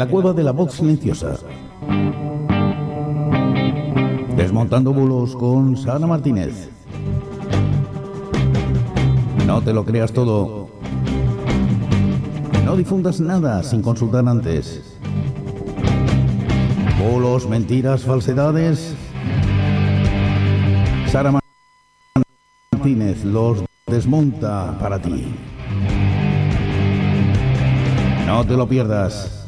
la cueva de la voz silenciosa. Desmontando bulos con Sara Martínez. No te lo creas todo. No difundas nada sin consultar antes. Bulos, mentiras, falsedades. Sara Martínez los desmonta para ti. No te lo pierdas.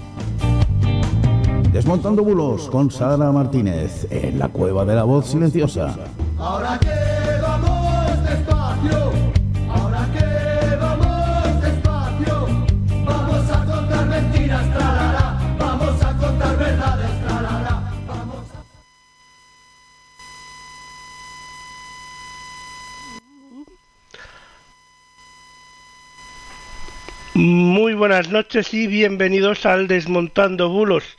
Desmontando bulos con Sara Martínez en la cueva de la voz silenciosa. Ahora que vamos despacio, ahora que vamos despacio, vamos a contar mentiras, tralala, vamos a contar verdades, tralala, vamos a... Muy buenas noches y bienvenidos al Desmontando Bulos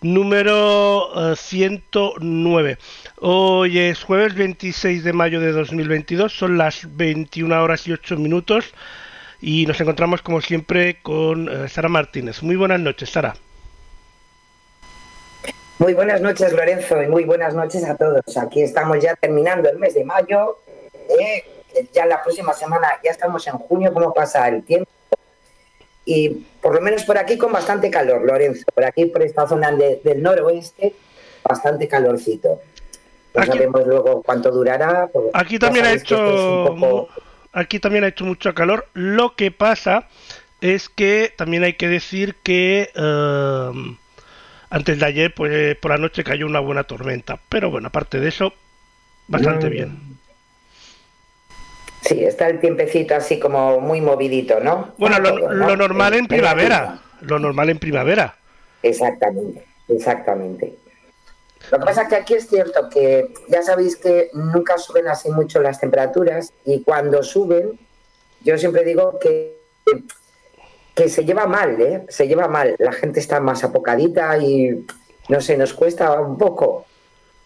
número eh, 109. Hoy es jueves 26 de mayo de 2022, son las 21 horas y 8 minutos y nos encontramos como siempre con eh, Sara Martínez. Muy buenas noches, Sara. Muy buenas noches, Lorenzo, y muy buenas noches a todos. Aquí estamos ya terminando el mes de mayo. eh, ya la próxima semana ya estamos en junio. ¿Cómo pasa el tiempo? Y por lo menos por aquí con bastante calor, Lorenzo. Por aquí, por esta zona de- del noroeste, bastante calorcito. No Aquí- sabemos luego cuánto durará. Aquí también ha es hecho poco- aquí también ha hecho mucho calor. Lo que pasa es que también hay que decir que eh, antes de ayer, pues por la noche cayó una buena tormenta. Pero bueno, aparte de eso, bastante Mm. bien. Sí, está el tiempecito así como muy movidito, ¿no? Bueno, lo, todo, ¿no? lo normal en primavera. Lo normal en primavera. Exactamente, exactamente. Lo que pasa es que aquí es cierto que ya sabéis que nunca suben así mucho las temperaturas y cuando suben, yo siempre digo que, que se lleva mal, ¿eh? Se lleva mal. La gente está más apocadita y no sé, nos cuesta un poco.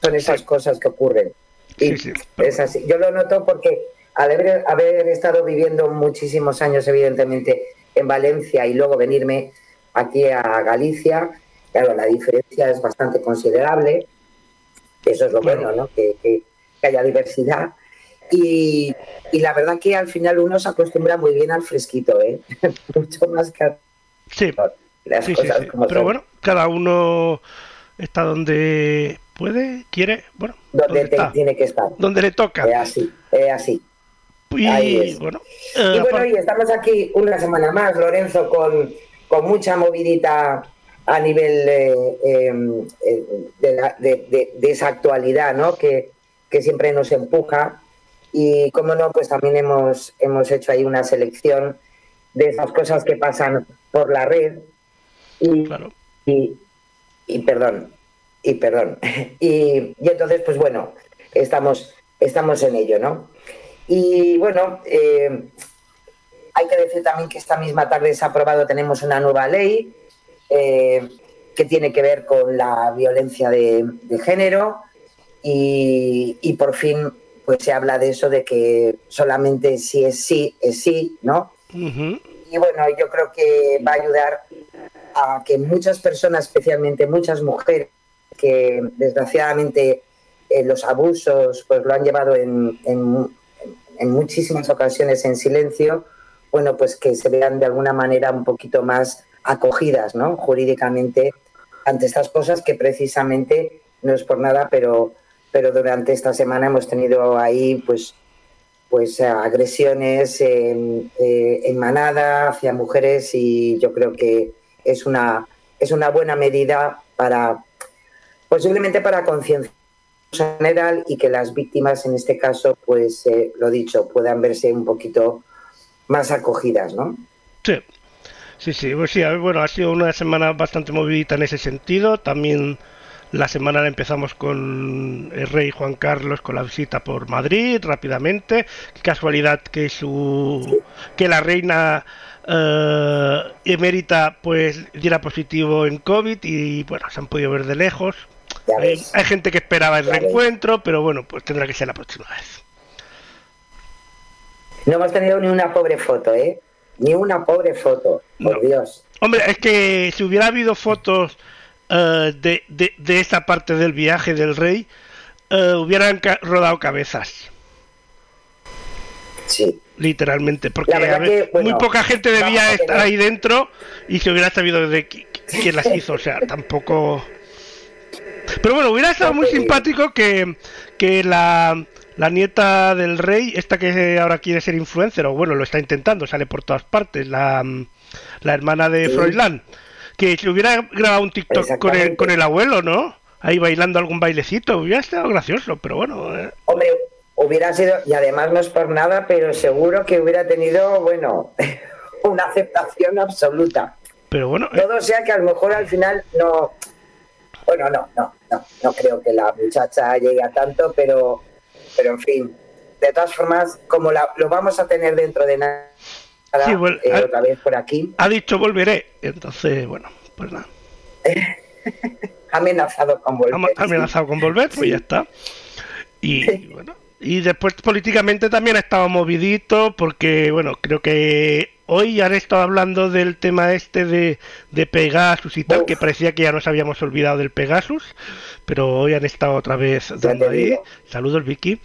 Son esas cosas que ocurren. Y Sí, sí. es así. Yo lo noto porque al haber, haber estado viviendo muchísimos años, evidentemente, en Valencia y luego venirme aquí a Galicia, claro, la diferencia es bastante considerable. Eso es lo Claro. bueno, ¿no? Que, que- que haya diversidad. Y, y la verdad que al final uno se acostumbra muy bien al fresquito, ¿eh? Mucho más que a Sí, las sí, cosas sí. como Pero son. bueno, cada uno está donde puede, quiere, bueno, donde donde te- está, tiene que estar. donde le toca. Es así, es así. Y es. bueno, Y eh, bueno, y estamos aquí una semana más, Lorenzo, con, con mucha movidita a nivel eh, eh, eh, de, la- de- de- de esa actualidad, ¿no? Que, que siempre nos empuja. Y como no, pues también hemos, hemos hecho ahí una selección de esas cosas que pasan por la red. Y, claro. y, y perdón, y perdón. Y, y entonces, pues bueno, estamos, estamos en ello, ¿no? Y bueno, eh, hay que decir también que esta misma tarde se ha aprobado, tenemos una nueva ley eh, que tiene que ver con la violencia de, de género y, y por fin pues se habla de eso, de que solamente si es sí, es sí, ¿no? Y bueno, yo creo que va a ayudar a que muchas personas, especialmente muchas mujeres, que desgraciadamente eh, los abusos pues lo han llevado en, en- en muchísimas ocasiones en silencio, bueno, pues que se vean de alguna manera un poquito más acogidas, ¿no? Jurídicamente ante estas cosas que precisamente no es por nada, pero, pero durante esta semana hemos tenido ahí pues pues agresiones en, eh, en manada hacia mujeres y yo creo que es una es una buena medida para posiblemente para concienciar en general y que las víctimas en este caso pues eh, lo dicho puedan verse un poquito más acogidas no Sí, sí, sí, pues sí, bueno, ha sido una semana bastante movidita en ese sentido. También la semana la empezamos con el rey Juan Carlos con la visita por Madrid rápidamente. Qué casualidad que su que la reina eh, emérita pues diera positivo en COVID y bueno, se han podido ver de lejos. Hay, gente que esperaba el Ya ves. reencuentro, pero bueno, pues tendrá que ser la próxima vez. no hemos tenido ni una pobre foto eh ni una pobre foto por No. Dios Hombre, es que si hubiera habido fotos eh, de, de, de, esa parte del viaje del rey, eh, hubieran ca rodado cabezas. Sí. Literalmente, porque ver, que, bueno, muy poca gente debía estar ahí dentro y se hubiera sabido de quién las hizo, o sea, tampoco... Pero bueno, hubiera estado muy simpático que, que la, la nieta del rey, esta que ahora quiere ser influencer, o bueno, lo está intentando, sale por todas partes, la, la hermana de sí. Froilán, que se hubiera grabado un TikTok con el, con el abuelo, ¿no? Ahí bailando algún bailecito, hubiera estado gracioso, pero bueno. Eh. Hombre, hubiera sido, y además no es por nada, pero seguro que hubiera tenido, bueno, una aceptación absoluta. Pero bueno. Eh. Todo sea que a lo mejor al final no. Bueno, no, no, no, no creo que la muchacha llegue a tanto, pero, pero en fin. De todas formas, como la, lo vamos a tener dentro de nada, sí, bueno, eh, ha, otra vez por aquí. Ha dicho volveré, entonces, bueno, pues nada. amenazado con volver. Ha amenazado con volver, pues sí. ya está. Y sí. bueno, y después políticamente también ha estado movidito porque, bueno, creo que hoy han estado hablando del tema este de, de Pegasus y tal, Uf. que parecía que ya nos habíamos olvidado del Pegasus, pero hoy han estado otra vez dando ahí. Saludos, Vicky.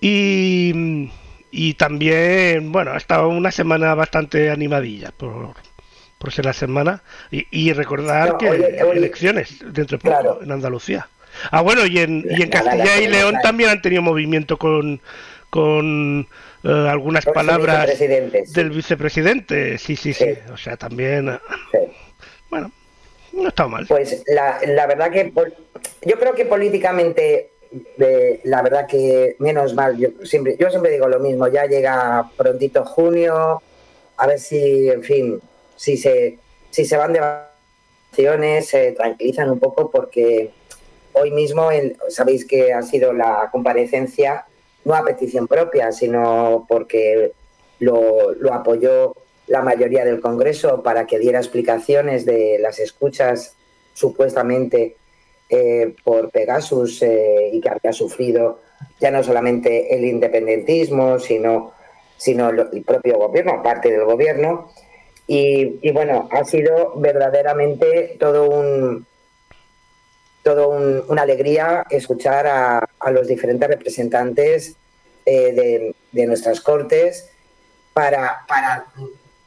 Y, y también, bueno, ha estado una semana bastante animadilla por, por ser la semana. Y, y recordar no, que oye, oye, elecciones dentro de poco claro. en Andalucía. Ah, bueno, y en, y en Castilla y León también han tenido movimiento con, con uh, algunas Los palabras del vicepresidente. Sí, sí, sí. sí. O sea, también. Sí. Bueno, no está mal. Pues la, la verdad que yo creo que políticamente de, la verdad que menos mal, yo siempre, yo siempre digo lo mismo, ya llega prontito junio, a ver si, en fin, si se, si se van de vacaciones, se tranquilizan un poco porque hoy mismo el, sabéis que ha sido la comparecencia no a petición propia, sino porque lo, apoyó la mayoría del Congreso para que diera explicaciones de las escuchas supuestamente eh, por Pegasus eh, y que había sufrido ya no solamente el independentismo, sino, sino el propio gobierno, parte del gobierno. Y, y bueno, ha sido verdaderamente todo un, todo un, una alegría escuchar a, los diferentes representantes eh, de, de, nuestras cortes para, para,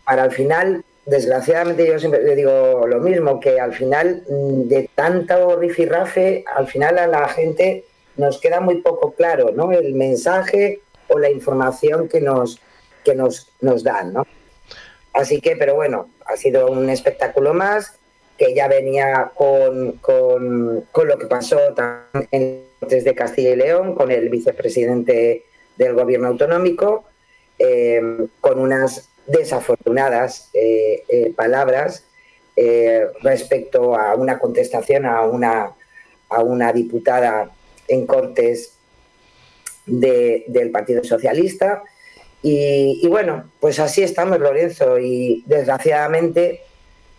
para al final desgraciadamente yo siempre le digo lo mismo, que al final mm, de tanto rifirrafe, al final a la gente nos queda muy poco claro, ¿no? El mensaje o la información que nos, que nos, nos dan, ¿no? Así que, pero bueno, ha sido un espectáculo más que ya venía con, con, con lo que pasó desde Castilla y León, con el vicepresidente del gobierno autonómico, eh, con unas desafortunadas eh, eh, palabras respecto a una contestación a una, a una diputada en Cortes de, del Partido Socialista. Y, bueno, pues así estamos, Lorenzo, y desgraciadamente,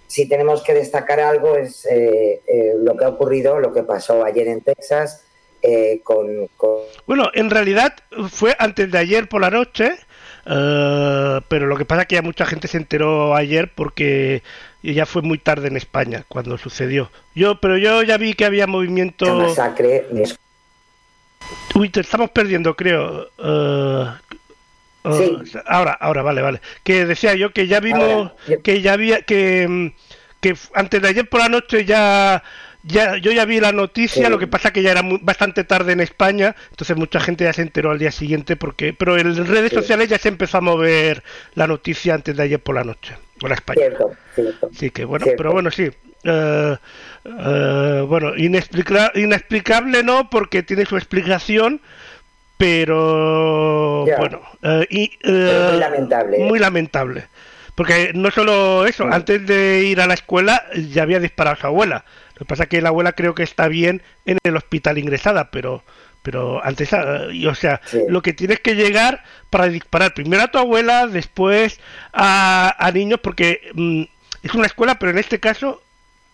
si tenemos que destacar algo, es eh, eh, lo que ha ocurrido, lo que pasó ayer en Texas. Eh, con, con, Bueno, en realidad fue antes de ayer por la noche, Uh, pero lo que pasa es que ya mucha gente se enteró ayer porque ya fue muy tarde en España cuando sucedió. Yo, pero yo ya vi que había movimiento. Masacre. Uy, te estamos perdiendo, creo. Uh, uh, sí. Ahora, ahora, vale, vale. Que decía yo que ya vimos ahora, que ya había que que antes de ayer por la noche ya ya, yo ya vi la noticia, sí. lo que pasa que ya era muy, bastante tarde en España, entonces mucha gente ya se enteró al día siguiente, porque pero en redes sí. sociales ya se empezó a mover la noticia antes de ayer por la noche, por la España. Cierto, cierto. Sí, que bueno, cierto. pero bueno, sí. Uh, uh, bueno, inexplica inexplicable no, porque tiene su explicación, pero ya. bueno, uh, y, muy lamentable. Muy lamentable. Porque no solo eso, sí. antes de ir a la escuela ya había disparado a su abuela. Lo que pasa es que la abuela creo que está bien en el hospital ingresada, pero pero antes, o sea, sí. lo que tienes que llegar para disparar primero a tu abuela, después a, a niños, porque mmm, es una escuela, pero en este caso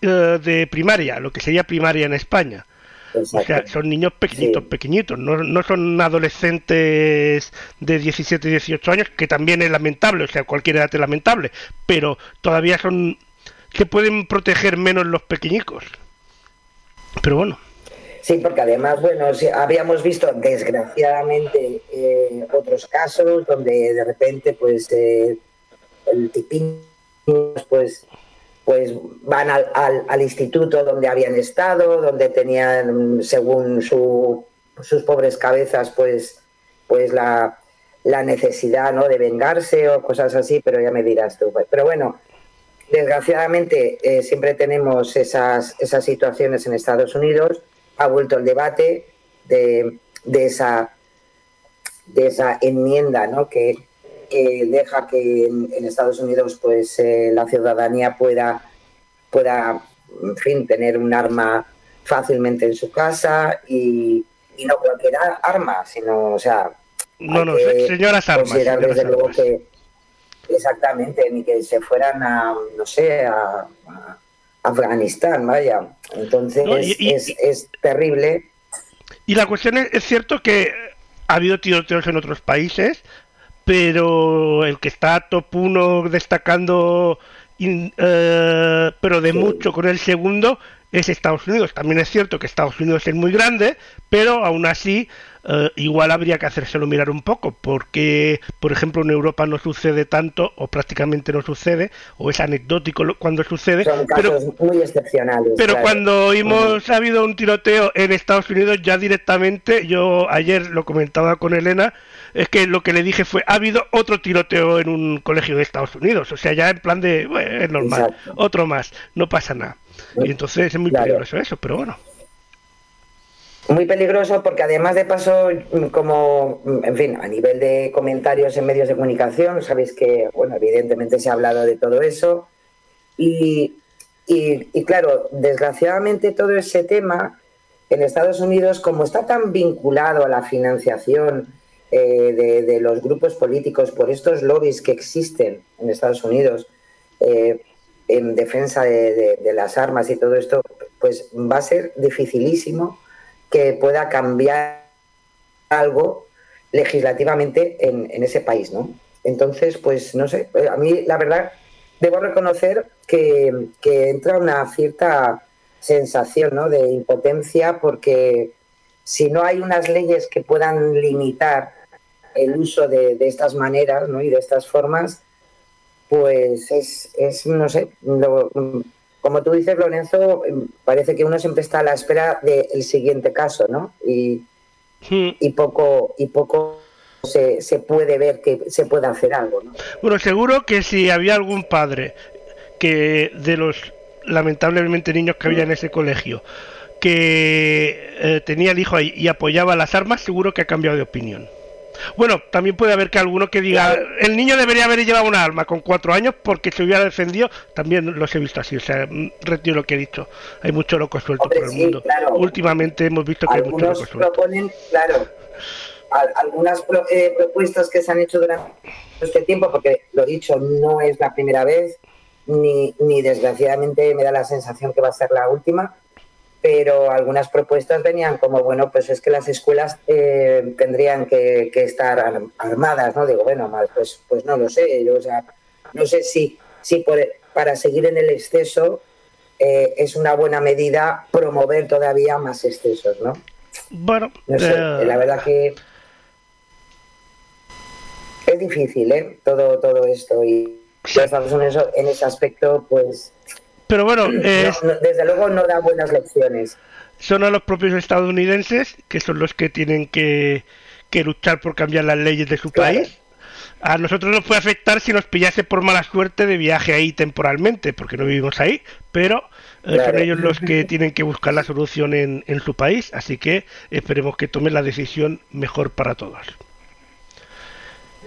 de primaria, lo que sería primaria en España. Exacto. O sea, son niños pequeñitos, sí. pequeñitos, no, no son adolescentes de 17, 18 años, que también es lamentable, o sea, cualquier edad es lamentable, pero todavía son se pueden proteger menos los pequeñicos. Pero bueno. Sí, porque además, bueno, habíamos visto desgraciadamente eh, otros casos donde de repente, pues, eh, el tipín, pues, pues van al, al, instituto donde habían estado, donde tenían, según su, sus pobres cabezas, pues, pues la, la necesidad ¿no? de vengarse o cosas así, pero ya me dirás tú. Pero bueno, desgraciadamente eh, siempre tenemos esas, esas situaciones en Estados Unidos. Ha vuelto el debate de, de esa, de esa enmienda ¿no? que, deja que en, Estados Unidos pues eh, la ciudadanía pueda, pueda en fin, tener un arma fácilmente en su casa y, y no cualquier arma, sino, o sea, no, no, señoras armas. desde luego que exactamente, ni que se fueran a, no sé, a, Afganistán, vaya. Entonces es, terrible. Y la cuestión es, es cierto que ha habido tiroteos en otros países, pero el que está top 1 destacando, eh, pero de mucho con el segundo, es Estados Unidos. También es cierto que Estados Unidos es muy grande, pero aún así eh, igual habría que hacérselo mirar un poco, porque, por ejemplo, en Europa no sucede tanto, o prácticamente no sucede, o es anecdótico cuando sucede. Son casos pero, muy excepcionales. Pero cuando hemos habido un tiroteo en Estados Unidos, ya directamente, yo ayer lo comentaba con Elena, es que lo que le dije fue, ha habido otro tiroteo en un colegio de Estados Unidos, o sea, ya en plan de, bueno, es normal, otro más, no pasa nada. Y entonces es muy peligroso eso, pero bueno. Muy peligroso porque además de paso, como, en fin, a nivel de comentarios en medios de comunicación, sabéis que, bueno, evidentemente se ha hablado de todo eso. Y, y, claro, desgraciadamente todo ese tema en Estados Unidos, como está tan vinculado a la financiación eh, de, los grupos políticos por estos lobbies que existen en Estados Unidos eh, en defensa de, de las armas y todo esto, pues va a ser dificilísimo que pueda cambiar algo legislativamente en, ese país, ¿no? Entonces, pues no sé, a mí la verdad debo reconocer que, entra una cierta sensación ¿no? de impotencia porque si no hay unas leyes que puedan limitar el uso de, estas maneras ¿no? y de estas formas, pues es, es no sé, lo, como tú dices, Lorenzo, em, parece que uno siempre está a la espera del siguiente caso, ¿no? Y, hmm. y poco, y poco se, se, puede ver que se pueda hacer algo, ¿no? Bueno, seguro que si había algún padre que de los lamentablemente niños que había en ese colegio que eh, tenía el hijo ahí y apoyaba las armas, seguro que ha cambiado de opinión. Bueno, también puede haber que alguno que diga, el niño debería haber llevado un arma con cuatro años porque se hubiera defendido, también los he visto así, o sea, mm, retiro lo que he dicho, hay mucho loco suelto por el mundo. Últimamente hemos visto que hay mucho loco suelto. Proponen, claro, algunas eh, propuestas que se han hecho durante este tiempo, porque lo dicho, no es la primera vez, ni, ni desgraciadamente me da la sensación que va a ser la última, pero algunas propuestas venían como, bueno, pues es que las escuelas eh, tendrían que, estar armadas, ¿no? Digo, bueno, mal, pues, pues no lo sé, yo, o sea, no sé si, si para seguir en el exceso eh, es una buena medida promover todavía más excesos, ¿no? Bueno, no sé, eh, la verdad que es difícil, ¿eh? Todo, todo esto y en ese aspecto, pues pero bueno, desde luego no da buenas lecciones. Son a los propios estadounidenses, que son los que tienen que, luchar por cambiar las leyes de su país. A nosotros nos puede afectar si nos pillase por mala suerte de viaje ahí temporalmente, porque no vivimos ahí, pero eh, son ellos los que tienen que buscar la solución en, en su país, así que esperemos que tomen la decisión mejor para todos.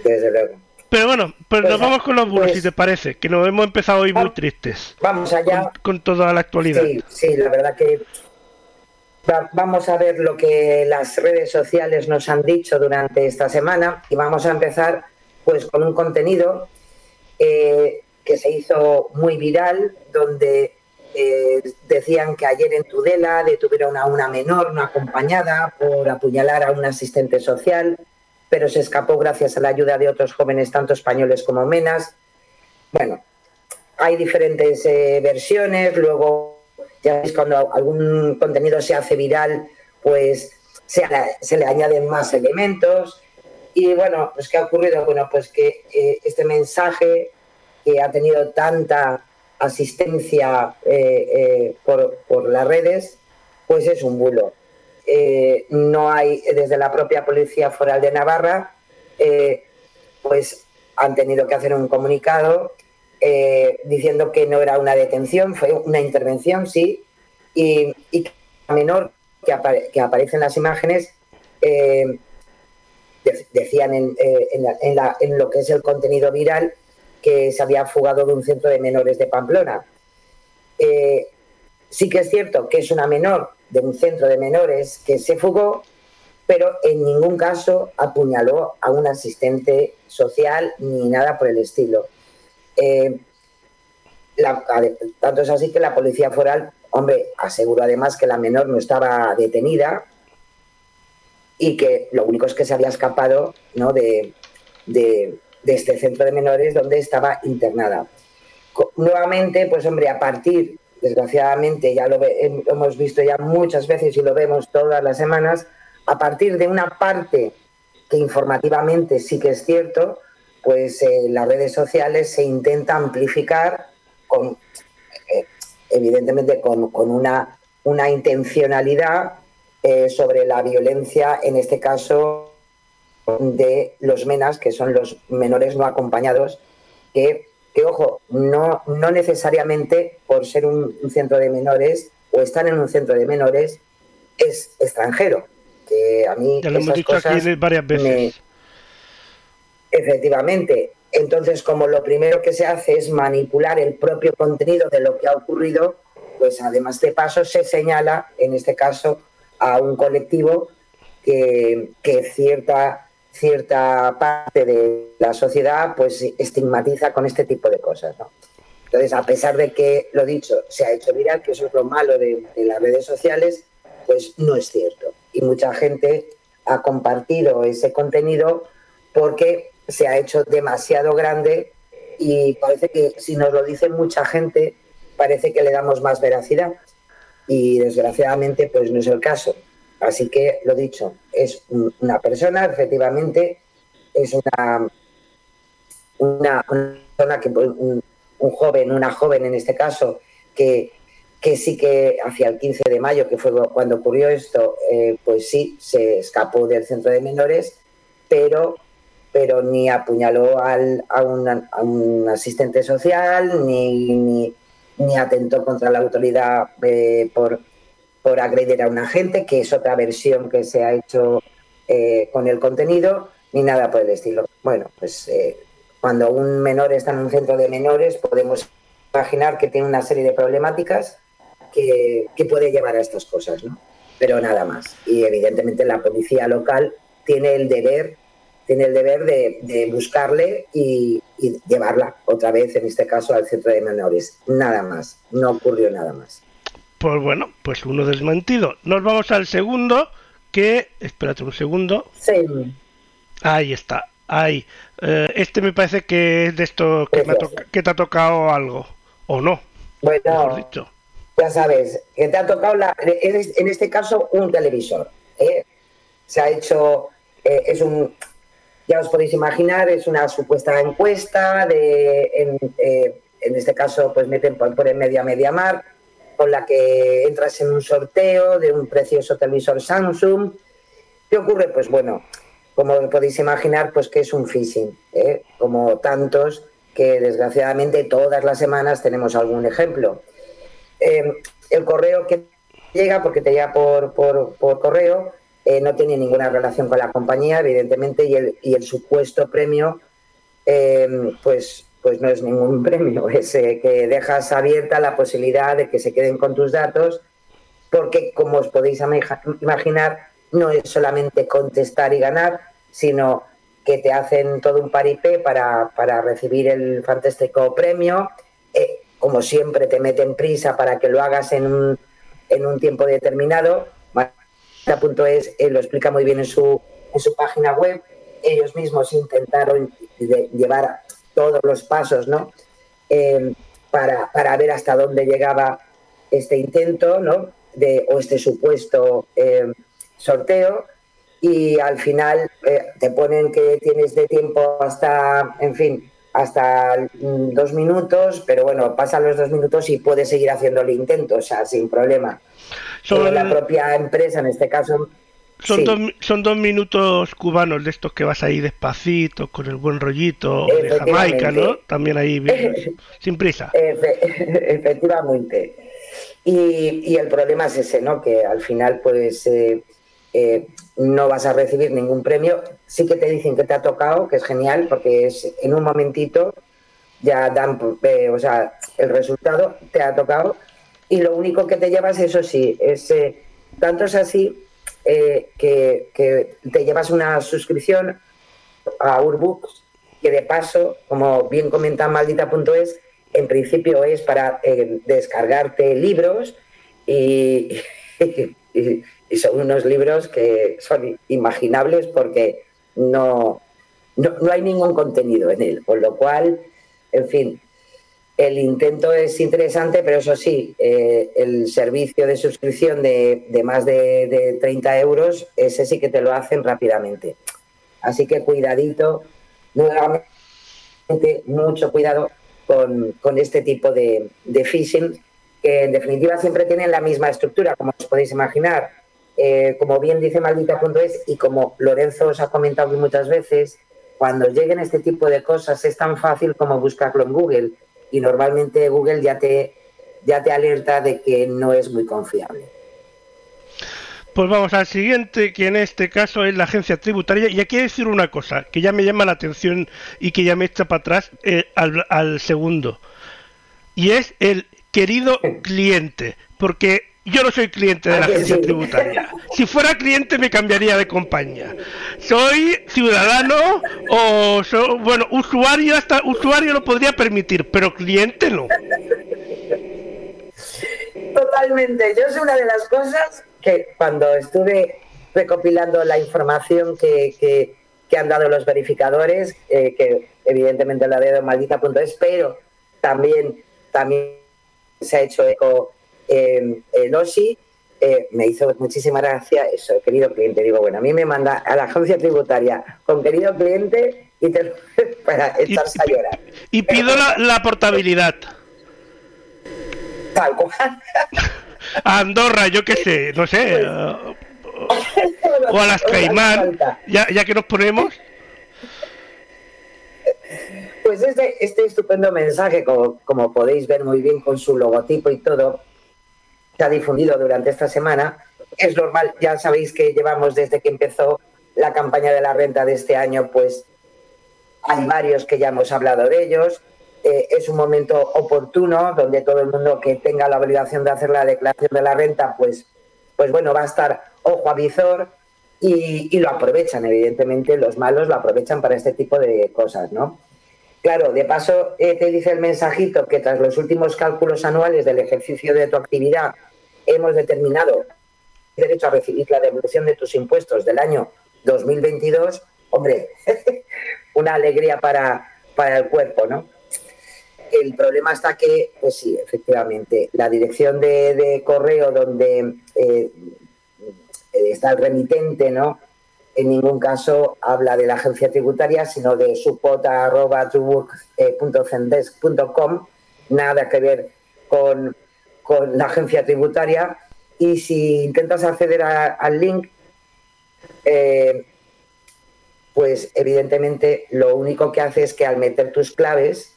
Desde luego. Pero bueno, pues, nos vamos con los bulos, si te parece, que nos hemos empezado hoy muy tristes. Vamos allá. Con, toda la actualidad. Sí, sí, la verdad que vamos a ver lo que las redes sociales nos han dicho durante esta semana y vamos a empezar pues con un contenido eh, que se hizo muy viral, donde eh, decían que ayer en Tudela detuvieron a una menor, una acompañada, por apuñalar a un asistente social pero se escapó gracias a la ayuda de otros jóvenes, tanto españoles como menas. Bueno, hay diferentes eh, versiones, luego ya veis cuando algún contenido se hace viral, pues se, se le añaden más elementos. Y bueno, pues ¿qué ha ocurrido? Bueno, pues que eh, este mensaje que ha tenido tanta asistencia eh, por, por, las redes, pues es un bulo. No hay, desde la propia Policía Foral de Navarra, pues han tenido que hacer un comunicado eh, diciendo que no era una detención, fue una intervención, sí, y, y menor que, que, aparece en las imágenes eh, decían eh, en, lo que es el contenido viral que se había fugado de un centro de menores de Pamplona. sí que es cierto que es una menor de un centro de menores que se fugó, pero en ningún caso apuñaló a un asistente social ni nada por el estilo. Eh, tanto es así que la policía foral, hombre, aseguró además que la menor no estaba detenida y que lo único es que se había escapado ¿no? de, este centro de menores donde estaba internada. Nuevamente, pues hombre, a partir, desgraciadamente, ya lo, hemos visto ya muchas veces y lo vemos todas las semanas, a partir de una parte que informativamente sí que es cierto, pues eh, las redes sociales se intenta amplificar con, eh, evidentemente con, una, una, intencionalidad eh, sobre la violencia, en este caso de los menas, que son los menores no acompañados, que, que ojo, no, no necesariamente por ser un, centro de menores o estar en un centro de menores es extranjero. Que a mí ya lo hemos dicho aquí varias veces. Efectivamente. Entonces, como lo primero que se hace es manipular el propio contenido de lo que ha ocurrido, pues además de paso se señala, en este caso, a un colectivo que, cierta, cierta parte de la sociedad pues estigmatiza con este tipo de cosas. Entonces, a pesar de que, lo dicho, se ha hecho viral, que eso es lo malo de, de las redes sociales, pues no es cierto. Y mucha gente ha compartido ese contenido porque se ha hecho demasiado grande y parece que si nos lo dice mucha gente, parece que le damos más veracidad. Y desgraciadamente, pues no es el caso. Así que, lo dicho, es una persona, efectivamente, es una, una, persona que, un, joven, una joven en este caso, que, que sí que hacia el 15 de mayo, que fue cuando ocurrió esto, eh, pues sí, se escapó del centro de menores, pero pero ni apuñaló al, a, un asistente social, ni, ni, atentó contra la autoridad eh, por, por agredir a un agente, que es otra versión que se ha hecho eh, con el contenido, ni nada por el estilo. Bueno, pues eh, cuando un menor está en un centro de menores, podemos imaginar que tiene una serie de problemáticas que, que puede llevar a estas cosas, ¿no? Pero nada más. Y evidentemente la policía local tiene el deber tiene el deber de, buscarle y, llevarla otra vez, en este caso, al centro de menores. Nada más, no ocurrió nada más. Pues bueno, pues uno desmentido. Nos vamos al segundo, que... Espérate un segundo. Sí. Ahí está, ahí. Eh, este me parece que es de esto que, que, te ha tocado algo, o no. Bueno, dicho. ya sabes, que te ha tocado, la, en este caso, un televisor. ¿eh? Se ha hecho, eh, es un, ya os podéis imaginar, es una supuesta encuesta, de, en, eh, este caso pues meten por, por en media media mar, con la que entras en un sorteo de un precioso televisor Samsung. ¿Qué ocurre? Pues bueno, como podéis imaginar, pues que es un phishing, ¿eh? como tantos que desgraciadamente todas las semanas tenemos algún ejemplo. Eh, el correo que llega, porque te llega por, por, por correo, eh, no tiene ninguna relación con la compañía, evidentemente, y el, y el supuesto premio, eh, pues, pues no es ningún premio, es eh, que dejas abierta la posibilidad de que se queden con tus datos, porque como os podéis imaginar, no es solamente contestar y ganar, sino que te hacen todo un paripé para, para recibir el fantástico premio. como siempre, te meten prisa para que lo hagas en un, en un tiempo determinado punto es eh, lo explica muy bien en su, en su página web. Ellos mismos intentaron llevar todos los pasos ¿no? Eh, para, para ver hasta dónde llegaba este intento, ¿no? De, o este supuesto eh, sorteo y al final eh, te ponen que tienes de tiempo hasta, en fin, hasta mm, dos minutos, pero bueno, pasan los dos minutos y puedes seguir haciendo el intento, o sea, sin problema. Son- Eh, la propia empresa, en este caso, Son, sí. dos, son dos minutos cubanos de estos que vas ahí despacito, con el buen rollito de. Jamaica, ¿no? También ahí bien, sin prisa. Efe- efectivamente. Y, y el problema es ese, ¿no? Que al final, pues, eh, eh, no vas a recibir ningún premio. Sí que te dicen que te ha tocado, que es genial, porque es en un momentito ya dan, eh, o sea, el resultado te ha tocado. Y lo único que te llevas, eso sí, es eh, tanto es así eh, que, te llevas una suscripción a Urbooks, que de paso, como bien comenta maldita.es, en principio es para eh, descargarte libros y, y- y son unos libros que son imaginables porque no, no, no hay ningún contenido en él, con lo cual, en fin, el intento es interesante, pero eso sí, eh, el servicio de suscripción de, más de, de 30 euros, ese sí que te lo hacen rápidamente. Así que cuidadito, nuevamente, mucho cuidado con, con este tipo de, de phishing, que en definitiva siempre tienen la misma estructura, como os podéis imaginar. Eh, como bien dice maldita.es y como Lorenzo os ha comentado muchas veces, cuando lleguen este tipo de cosas es tan fácil como buscarlo en Google y normalmente Google ya te, ya te alerta de que no es muy confiable. Pues vamos al siguiente, que en este caso es la agencia tributaria. Y aquí decir una cosa que ya me llama la atención y que ya me echa para atrás eh, al, al segundo. Y es el querido cliente. Porque yo no soy cliente de la Ah, agencia sí. tributaria. Si fuera cliente me cambiaría de compañía. Soy ciudadano o so- bueno, usuario hasta usuario lo podría permitir, pero cliente no. Totalmente. Yo es una de las cosas que cuando estuve recopilando la información que, que- que han dado los verificadores, eh, que evidentemente la de maldita.es, pero también, también se ha hecho eco eh, el OSI, eh, me hizo muchísima gracia eso, querido cliente. Digo, bueno, a mí me manda a la agencia tributaria con querido cliente y te para echarse a llorar. y pido la, la portabilidad. Tal cual. A Andorra, yo qué sé, no sé. eh, o a las Caimán, ya, ya que nos ponemos. Pues este, este estupendo mensaje, como, como podéis ver muy bien con su logotipo y todo, se ha difundido durante esta semana. Es normal, ya sabéis que llevamos desde que empezó la campaña de la renta de este año, pues hay varios que ya hemos hablado de ellos. Eh, es un momento oportuno donde todo el mundo que tenga la obligación de hacer la declaración de la renta, pues, pues bueno, va a estar ojo a visor y, lo aprovechan, evidentemente, los malos lo aprovechan para este tipo de cosas, ¿no? Claro, de paso eh, te dice el mensajito que tras los últimos cálculos anuales del ejercicio de tu actividad hemos determinado el derecho a recibir la devolución de tus impuestos del año 2022. Hombre, una alegría para, para el cuerpo, ¿no? El problema está que, pues sí, efectivamente, la dirección de, correo donde eh, está el remitente, ¿no? En ningún caso habla de la agencia tributaria, sino de supota.truwork.zendesk.com, nada que ver con, con la agencia tributaria. Y si intentas acceder al link, eh, pues evidentemente lo único que hace es que al meter tus claves,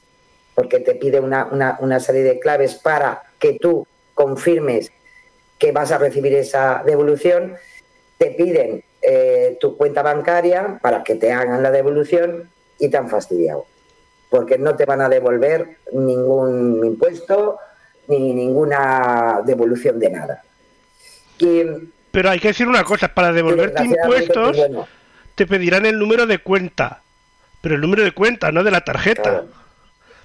porque te pide una, una- una serie de claves para que tú confirmes que vas a recibir esa devolución, te piden eh, tu cuenta bancaria para que te hagan la devolución y te han fastidiado. Porque no te van a devolver ningún impuesto ni ninguna devolución de nada. Pero hay que decir una cosa, para devolverte impuestos pues, bueno, te pedirán el número de cuenta. Pero el número de cuenta, no de la tarjeta. Claro.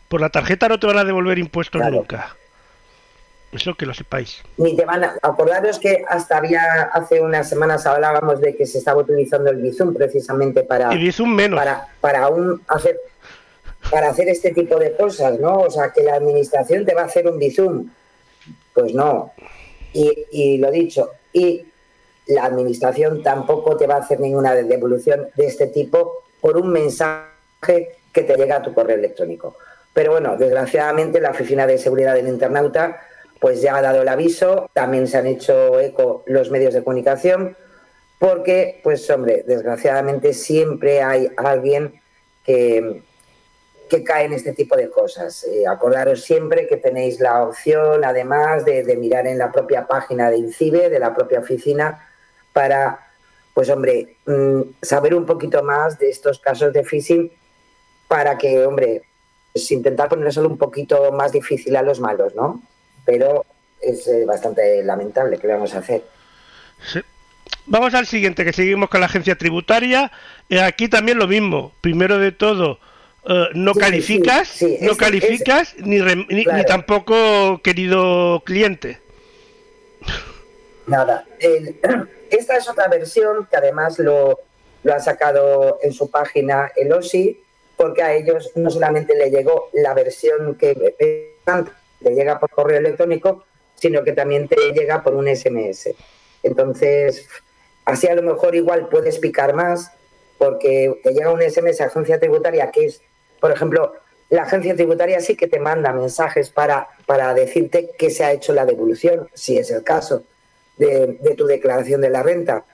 Por la tarjeta no te van a devolver impuestos Claro. nunca. Eso que lo sepáis. ni te van a acordaros que hasta había hace unas semanas hablábamos de que se estaba utilizando el Bizum precisamente para dice un menos. para para aún hacer para hacer este tipo de cosas, ¿no? O sea, que la administración te va a hacer un bizum. Pues no. Y, y lo dicho, y la administración tampoco te va a hacer ninguna devolución de este tipo por un mensaje que te llega a tu correo electrónico. Pero bueno, desgraciadamente la Oficina de Seguridad del Internauta pues ya ha dado el aviso, también se han hecho eco los medios de comunicación, porque, pues hombre, desgraciadamente siempre hay alguien que, que cae en este tipo de cosas. Eh, acordaros siempre que tenéis la opción, además, de, mirar en la propia página de INCIBE, de la propia oficina, para, pues hombre, mm, saber un poquito más de estos casos de phishing para que, hombre, pues intentar ponérselo un poquito más difícil a los malos, ¿no? Pero es eh, bastante lamentable que vamos a hacer. Vamos al siguiente, que seguimos con la agencia tributaria. Eh, aquí también lo mismo. Primero de todo, eh, no Sí, calificas, sí, sí, no es- calificas, ni, rem- ni, Claro. ni tampoco querido cliente. Nada. El- esta es otra versión que además lo, lo ha sacado en su página el OSI, porque a ellos no solamente le llegó la versión que te llega por correo electrónico, sino que también te llega por un SMS. Entonces, así a lo mejor igual puedes picar más, porque te llega un SMS a agencia tributaria que es, por ejemplo, la agencia tributaria sí que te manda mensajes para, para decirte que se ha hecho la devolución, si es el caso de, tu declaración de la renta.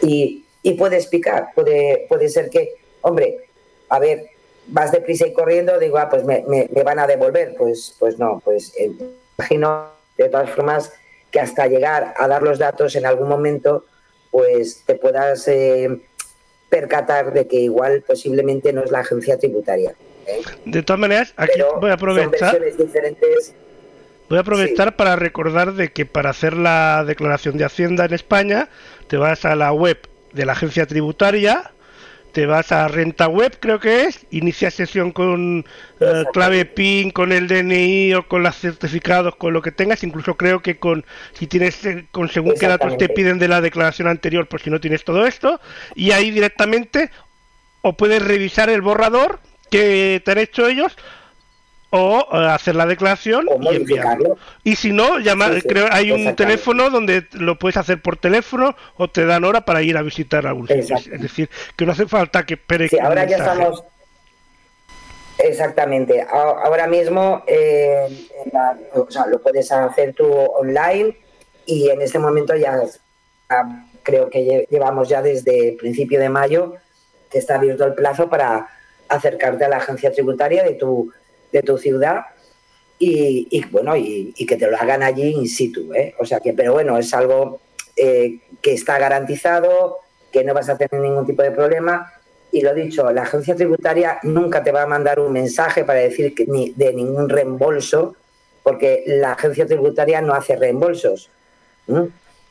Y, y puedes picar, puede, puede ser que, hombre, a ver, vas deprisa y corriendo, digo, ah, pues me van a devolver. Pues, pues no, pues eh, imagino de todas formas que hasta llegar a dar los datos en algún momento, pues te puedas eh, percatar de que igual posiblemente no es la agencia tributaria. ¿eh? De todas maneras, aquí Pero voy a aprovechar, diferentes. voy a aprovechar para recordar de que para hacer la declaración de Hacienda en España, te vas a la web de la agencia tributaria, te vas a renta web, creo que es, inicias sesión con eh, clave PIN, con el DNI o con los certificados, con lo que tengas, incluso creo que con si tienes eh, con según qué datos te piden de la declaración anterior, por si no tienes todo esto, y ahí directamente o puedes revisar el borrador que te han hecho ellos o eh, hacer la declaración O y enviarlo. Y si no, llama, Sí, sí, creo hay un teléfono donde lo puedes hacer por teléfono o te dan hora para ir a visitar algún sitio. Exacto. Es decir, que no hace falta que esperes Sí, un ahora ya estamos. Exactamente. A- Ahora mismo eh, la- o sea, lo puedes hacer tú online y en este momento ya ah, creo que lle- llevamos ya desde principio de mayo que está abierto el plazo para acercarte a la agencia tributaria de tu, de tu ciudad y, bueno y, que te lo hagan allí in situ. ¿eh? O sea que, pero bueno, es algo eh, que está garantizado, que no vas a tener ningún tipo de problema. Y lo dicho, la agencia tributaria nunca te va a mandar un mensaje para decir que ni de ningún reembolso, porque la agencia tributaria no hace reembolsos,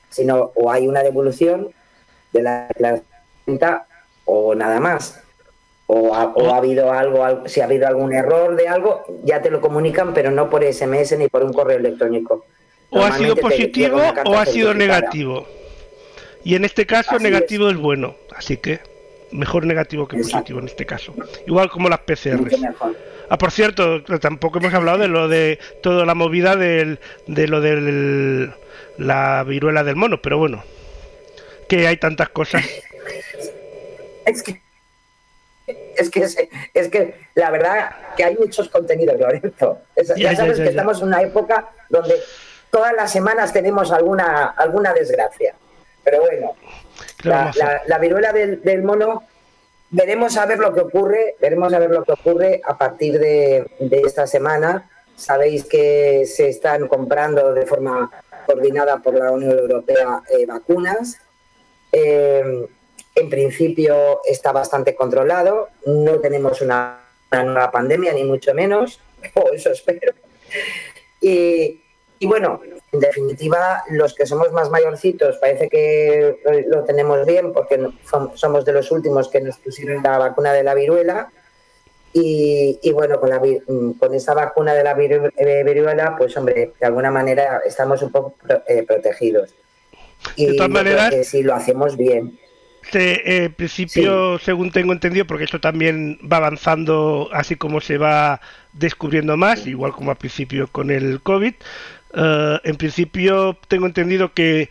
sino o hay una devolución de la de o nada más. O ha, o ha habido algo, al- si ha habido algún error de algo, ya te lo comunican, pero no por SMS ni por un correo electrónico. O ha sido positivo o ha sido negativo. Y en este caso Así negativo es. bueno, así que mejor negativo que Exacto. positivo en este caso. Igual como las PCRs. Ah, por cierto, tampoco hemos hablado de lo de toda la movida del, de lo de la viruela del mono, pero bueno, que hay tantas cosas. Es que, es que, es, es que la verdad que hay muchos contenidos, Lorenzo. Es- Ya, ya sabes ya, que estamos en una época donde todas las semanas tenemos alguna, alguna desgracia. Pero bueno, ¿Qué la, viruela del, del mono, veremos a ver lo que ocurre, veremos a ver lo que ocurre a partir de, de esta semana. Sabéis que se están comprando de forma coordinada por la Unión Europea eh, vacunas. Eh, en principio está bastante controlado, no tenemos una, una nueva pandemia, ni mucho menos, o eso espero. Y, y bueno, en definitiva, los que somos más mayorcitos parece que lo tenemos bien porque somos de los últimos que nos pusieron la vacuna de la viruela. Y, y bueno, con, la, con esa vacuna de la eh, viruela, pues hombre, de alguna manera estamos un poco eh, protegidos. Y De todas maneras- si lo hacemos bien. Se, en principio, según tengo entendido, porque esto también va avanzando así como se va descubriendo más, igual como al principio con el COVID, eh, en principio tengo entendido que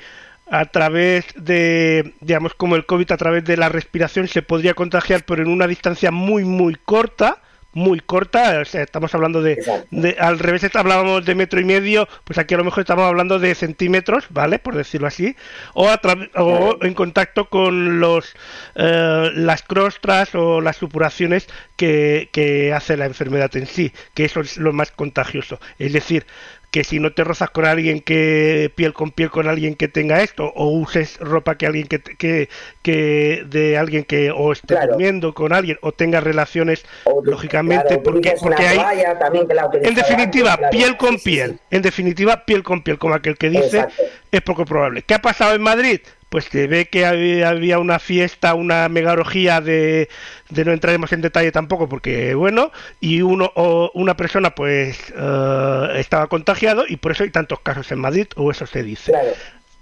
a través de, digamos, como el COVID, a través de la respiración se podría contagiar, pero en una distancia muy, muy corta, muy corta, o sea, estamos hablando de, de, al revés hablábamos de metro y medio, pues aquí a lo mejor estamos hablando de centímetros, ¿vale? Por decirlo así, o, a o en contacto con los eh, las crostras o las supuraciones que, que hace la enfermedad en sí, que eso es lo más contagioso. Es decir, que si no te rozas con alguien que piel con piel con alguien que tenga esto o uses ropa que alguien que, que, que de alguien que o esté claro. durmiendo con alguien o tenga relaciones o, lógicamente claro, porque, porque hay en definitiva piel con sí, piel sí. en definitiva piel con piel como aquel que dice Exacto. es poco probable ¿qué ha pasado en Madrid? Pues se ve que había una fiesta, una mega orgía de, de no entraremos en detalle tampoco porque bueno, y uno o una persona pues uh, estaba contagiado y por eso hay tantos casos en Madrid, o eso se dice. Claro.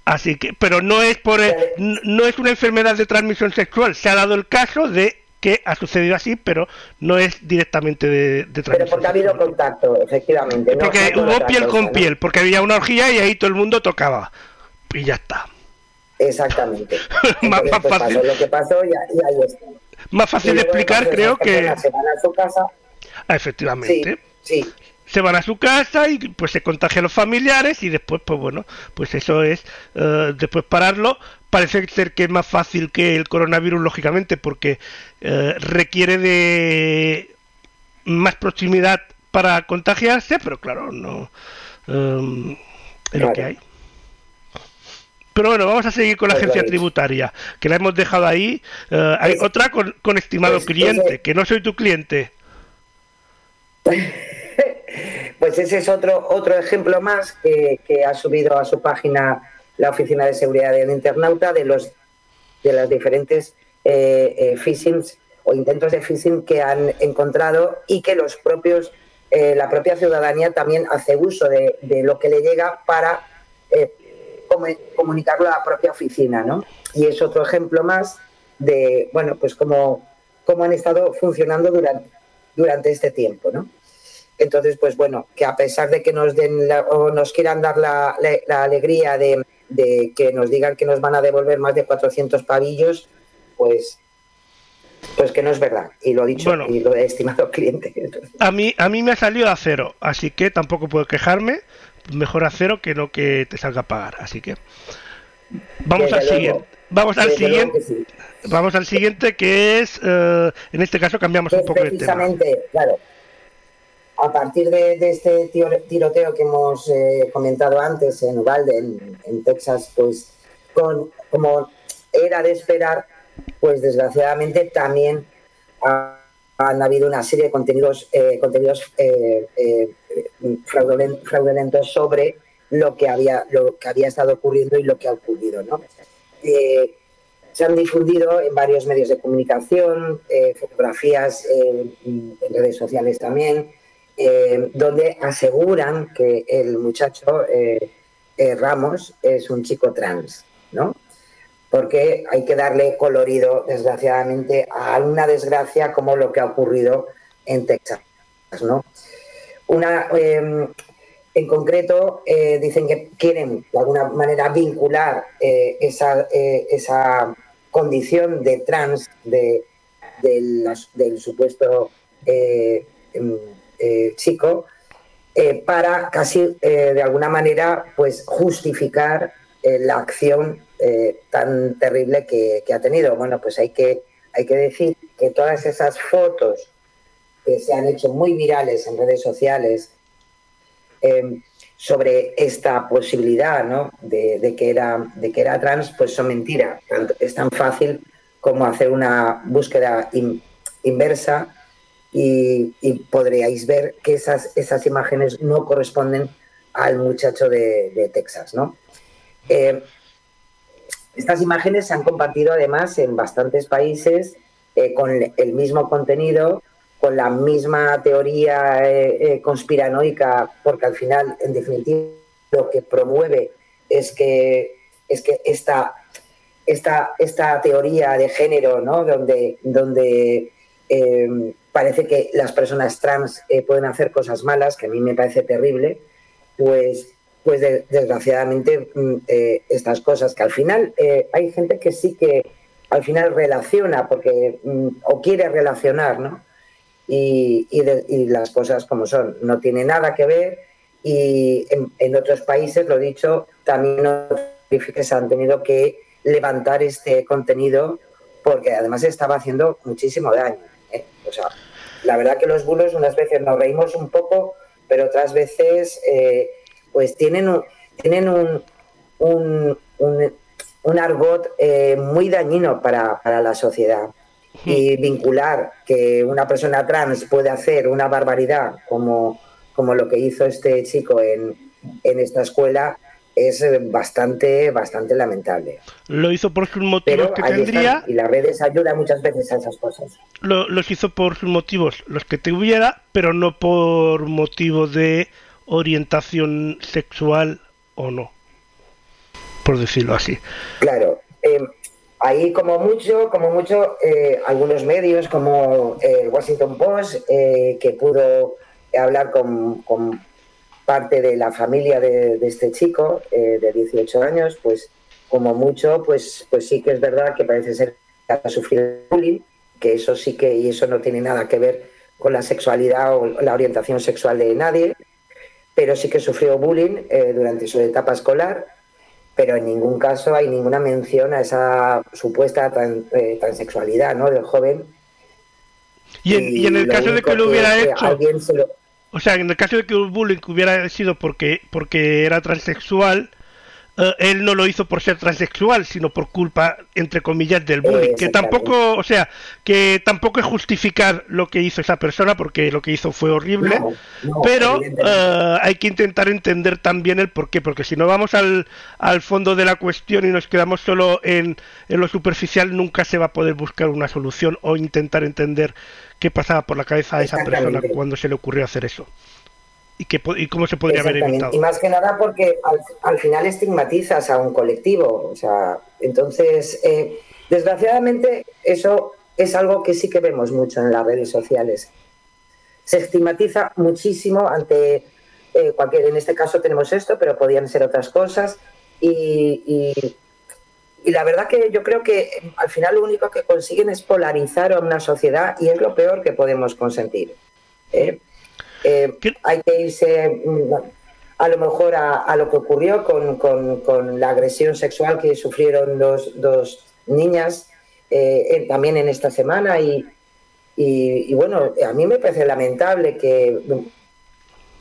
Así que, pero no es por no es una enfermedad de transmisión sexual, se ha dado el caso de que ha sucedido así, pero no es directamente de, de transmisión. Pero porque ha habido contacto, efectivamente. Porque no, hubo piel con piel, porque había una orgía y ahí todo el mundo tocaba. Y ya está. Exactamente. más, más pues fácil. Pasó lo que pasó y, y ahí está. Más fácil de explicar, creo que. Se van a su casa. Ah, efectivamente. Sí, sí. Se van a su casa y pues se contagian los familiares y después, pues bueno, pues eso es, uh, después pararlo. Parece ser que es más fácil que el coronavirus, lógicamente, porque uh, requiere de más proximidad para contagiarse, pero claro, no um, es claro. lo que hay. Pero bueno, vamos a seguir con la agencia tributaria, que la hemos dejado ahí. Uh, hay otra con, con estimado pues, cliente, que no soy tu cliente. Pues ese es otro, otro ejemplo más que, que, ha subido a su página la Oficina de Seguridad del Internauta de, los, de las diferentes eh, eh, phishings o intentos de phishing que han encontrado y que los propios, eh, la propia ciudadanía también hace uso de, de lo que le llega para eh, comunicarlo a la propia oficina, ¿no? Y es otro ejemplo más de, bueno, pues cómo, cómo han estado funcionando durante, durante este tiempo, ¿no? Entonces, pues bueno, que a pesar de que nos den la, o nos quieran dar la, la, la alegría de, de, que nos digan que nos van a devolver más de 400 pavillos, pues pues que no es verdad y lo he dicho bueno, y lo he estimado cliente a mí a mí me ha salido a cero así que tampoco puedo quejarme mejor a cero que no que te salga a pagar así que vamos al siguiente vamos al siguiente sí. vamos al siguiente que es uh, en este caso cambiamos pues un poco de tema claro a partir de, de, este tiroteo que hemos eh, comentado antes en Uvalde, en, en Texas, pues con, como era de esperar, pues desgraciadamente también ha, han habido una serie de contenidos, eh, contenidos eh, eh, fraudulentos sobre lo que había lo que había estado ocurriendo y lo que ha ocurrido, ¿no? Eh, se han difundido en varios medios de comunicación, eh, fotografías en redes sociales también, eh, donde aseguran que el muchacho eh, eh, Ramos es un chico trans, ¿no? Porque hay que darle colorido, desgraciadamente, a una desgracia como lo que ha ocurrido en Texas, ¿no? Una, eh, en concreto, eh, dicen que quieren de alguna manera vincular eh, esa, esa, condición de trans de, las, del supuesto eh, chico eh, para casi eh, de alguna manera pues justificar eh, la acción eh, tan terrible que, que, ha tenido. Bueno, pues hay que, hay que decir que todas esas fotos que se han hecho muy virales en redes sociales eh, sobre esta posibilidad ¿no? de, que era, de que era trans, pues son mentiras. Es tan fácil como hacer una búsqueda in, inversa y, podríais ver que esas, esas imágenes no corresponden al muchacho de, Texas, ¿no? Eh, estas imágenes se han compartido además en bastantes países eh, con el mismo contenido, con la misma teoría eh, eh, conspiranoica, porque al final, en definitiva, lo que promueve es que, es que esta esta, esta teoría de género, ¿no? Donde, donde eh, parece que las personas trans eh, pueden hacer cosas malas, que a mí me parece terrible, pues, pues desgraciadamente mm, estas cosas que al final hay gente que sí que al final relaciona porque mm, o quiere relacionar, ¿no? Y, y, las cosas como son, no tiene nada que ver y en, en otros países, lo dicho, también se han tenido que levantar este contenido porque además estaba haciendo muchísimo daño. ¿eh? La verdad que los bulos unas veces nos reímos un poco, pero otras veces eh, pues tienen un, tienen un, un, un, argot eh, muy dañino para, para la sociedad. Y vincular que una persona trans puede hacer una barbaridad como, como lo que hizo este chico en, en esta escuela, es eh, bastante, bastante lamentable. Lo hizo por sus motivos que tendría. y las redes ayudan muchas veces a esas cosas. Lo, los hizo por sus motivos los que tuviera, pero no por motivo de orientación sexual o no. Por decirlo así. Claro. Eh, ahí como mucho, como mucho, eh, algunos medios como el Washington Post, que pudo hablar con, parte de la familia de, este chico eh, de 18 años, pues como mucho, pues, pues sí que es verdad que parece ser que ha sufrido bullying, que eso sí que, y eso no tiene nada que ver con la sexualidad o la orientación sexual de nadie, pero sí que sufrió bullying eh, durante su etapa escolar, pero en ningún caso hay ninguna mención a esa supuesta eh, transexualidad ¿no? del joven. Y en, el caso de que lo hubiera hecho, alguien se lo, o sea, en el caso de que el bullying hubiera sido porque, porque era transexual, eh, él no lo hizo por ser transexual, sino por culpa, entre comillas, del bullying. Que tampoco, o sea, que tampoco es justificar lo que hizo esa persona, porque lo que hizo fue horrible, pero eh, hay que intentar entender también el por qué, porque si no vamos al, al fondo de la cuestión y nos quedamos solo en, en lo superficial, nunca se va a poder buscar una solución o intentar entender qué pasaba por la cabeza de esa persona cuando se le ocurrió hacer eso. Y, qué, y cómo se podría haber evitado. Y más que nada porque al, final estigmatizas a un colectivo. O sea, entonces, eh, desgraciadamente, eso es algo que sí que vemos mucho en las redes sociales. Se estigmatiza muchísimo ante eh, cualquier, en este caso tenemos esto, pero podían ser otras cosas. y y la verdad que yo creo que al final lo único que consiguen es polarizar a una sociedad y es lo peor que podemos consentir. ¿eh? Eh, hay que irse mm, a lo mejor a, lo que ocurrió con, la agresión sexual que sufrieron dos, dos niñas eh, también en esta semana y, y, bueno, a mí me parece lamentable que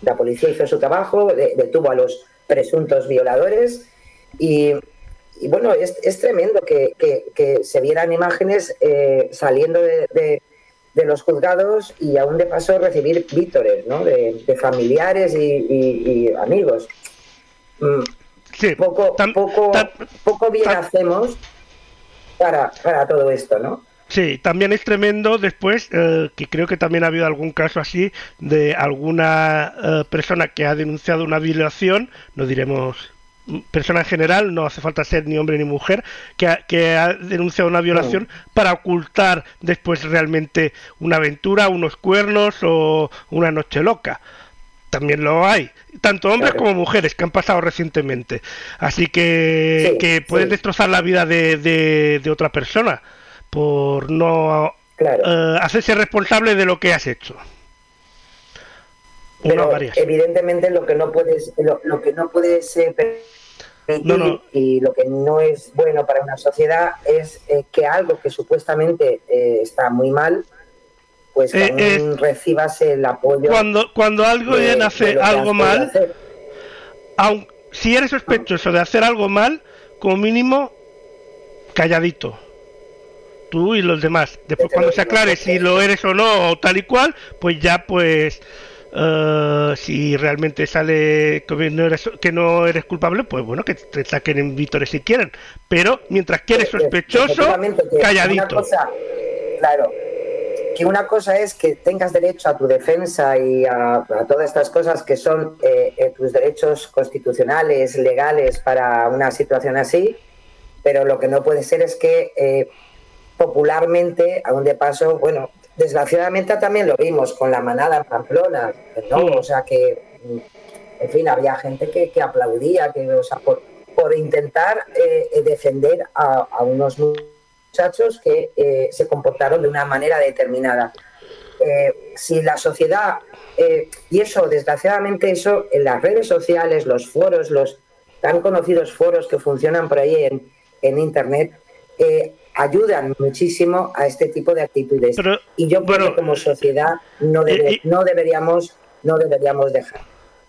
la policía hizo su trabajo, detuvo a los presuntos violadores y y bueno, es, es tremendo que, que, se vieran imágenes eh, saliendo de, de, los juzgados y aún de paso recibir vítores ¿no? de, familiares y, amigos. Mm, sí, poco, poco, poco bien hacemos para, para todo esto, ¿no? Sí, también es tremendo después, eh, que creo que también ha habido algún caso así, de alguna eh, persona que ha denunciado una violación, no diremos persona en general, no hace falta ser ni hombre ni mujer, que ha, que ha denunciado una violación para ocultar después realmente una aventura, unos cuernos o una noche loca. También lo hay, tanto hombres como mujeres que han pasado recientemente. Así que, que pueden destrozar la vida de, de, otra persona por no eh, hacerse responsable de lo que has hecho. Pero evidentemente lo que no puedes lo, lo que no puedes y lo que no es bueno para una sociedad es eh, que algo que supuestamente eh, está muy mal, pues eh, recibas el apoyo. Cuando, cuando alguien hace algo mal, aun, si eres sospechoso de hacer algo mal, como mínimo, calladito. Tú y los demás. Después, cuando se aclare si lo eres o no, o tal y cual, pues ya, pues Uh, si realmente sale que no, eres, que no eres culpable, pues bueno, que te saquen en vítores si quieren. Pero mientras que eres sospechoso, calladito. claro, que una cosa es que tengas derecho a tu defensa y a, todas estas cosas que son eh, eh, tus derechos constitucionales, legales para una situación así, pero lo que no puede ser es que eh, popularmente, aún de paso, bueno, desgraciadamente también lo vimos con la manada en Pamplona, ¿no? Sí. O sea que, mm, en fin, había gente que, que aplaudía, que, o sea, por, por intentar eh, eh, defender a, a unos muchachos que eh, se comportaron de una manera determinada. Eh, si la sociedad, y eso, desgraciadamente, eso en las redes sociales, los foros, los tan conocidos foros que funcionan por ahí en, en Internet, ayudan muchísimo a este tipo de actitudes. Pero, y yo creo bueno, que como sociedad no, debe- y- y- no deberíamos no deberíamos dejar.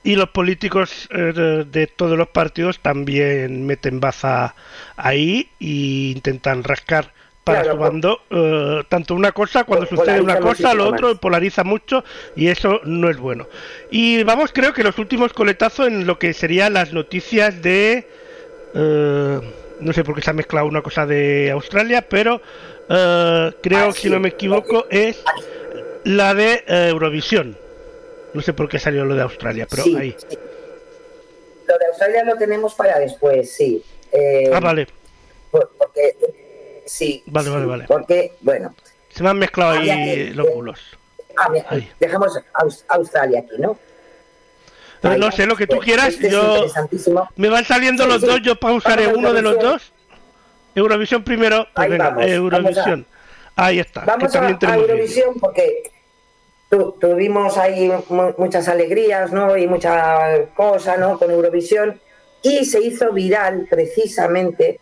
Y los políticos eh, de, todos los partidos también meten baza ahí e intentan rascar para Claro, su bando eh, tanto una cosa cuando sucede una cosa lo otro más. polariza mucho y eso no es bueno y vamos creo que los últimos coletazos en lo que serían las noticias de eh, no sé por qué se ha mezclado una cosa de Australia pero eh, creo Ah, si sí. no me equivoco es la de eh, Eurovisión no sé por qué salió lo de Australia pero Sí, ahí sí. Lo de Australia lo tenemos para después, sí. Eh, ah vale por- porque sí. Vale, vale, vale. Porque, bueno, Se me han mezclado Había ahí que- los bulos. ah, dejamos Aus- Australia aquí, ¿no? No sé, lo que tú Pues, quieras, este es yo... Me van saliendo Sí, los sí. dos, yo pausaré uno de los dos. Eurovisión primero, pues venga, vamos, vamos a- Eurovisión. Ahí está, Vamos que también a. Eurovisión porque tu- tuvimos ahí mu- muchas alegrías, ¿no? Y mucha cosa, ¿no? Con Eurovisión. Y se hizo viral precisamente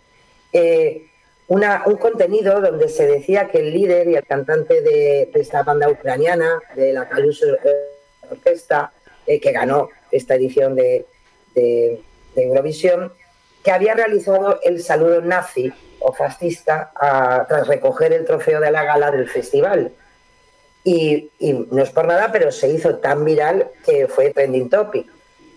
eh, una- un contenido donde se decía que el líder y el cantante de, de esta banda ucraniana, de la Caluso eh, Orquesta, eh, que ganó esta edición de, Eurovisión, que había realizado el saludo nazi o fascista tras recoger el trofeo de la gala del festival. Y, y no es por nada, pero se hizo tan viral que fue trending topic.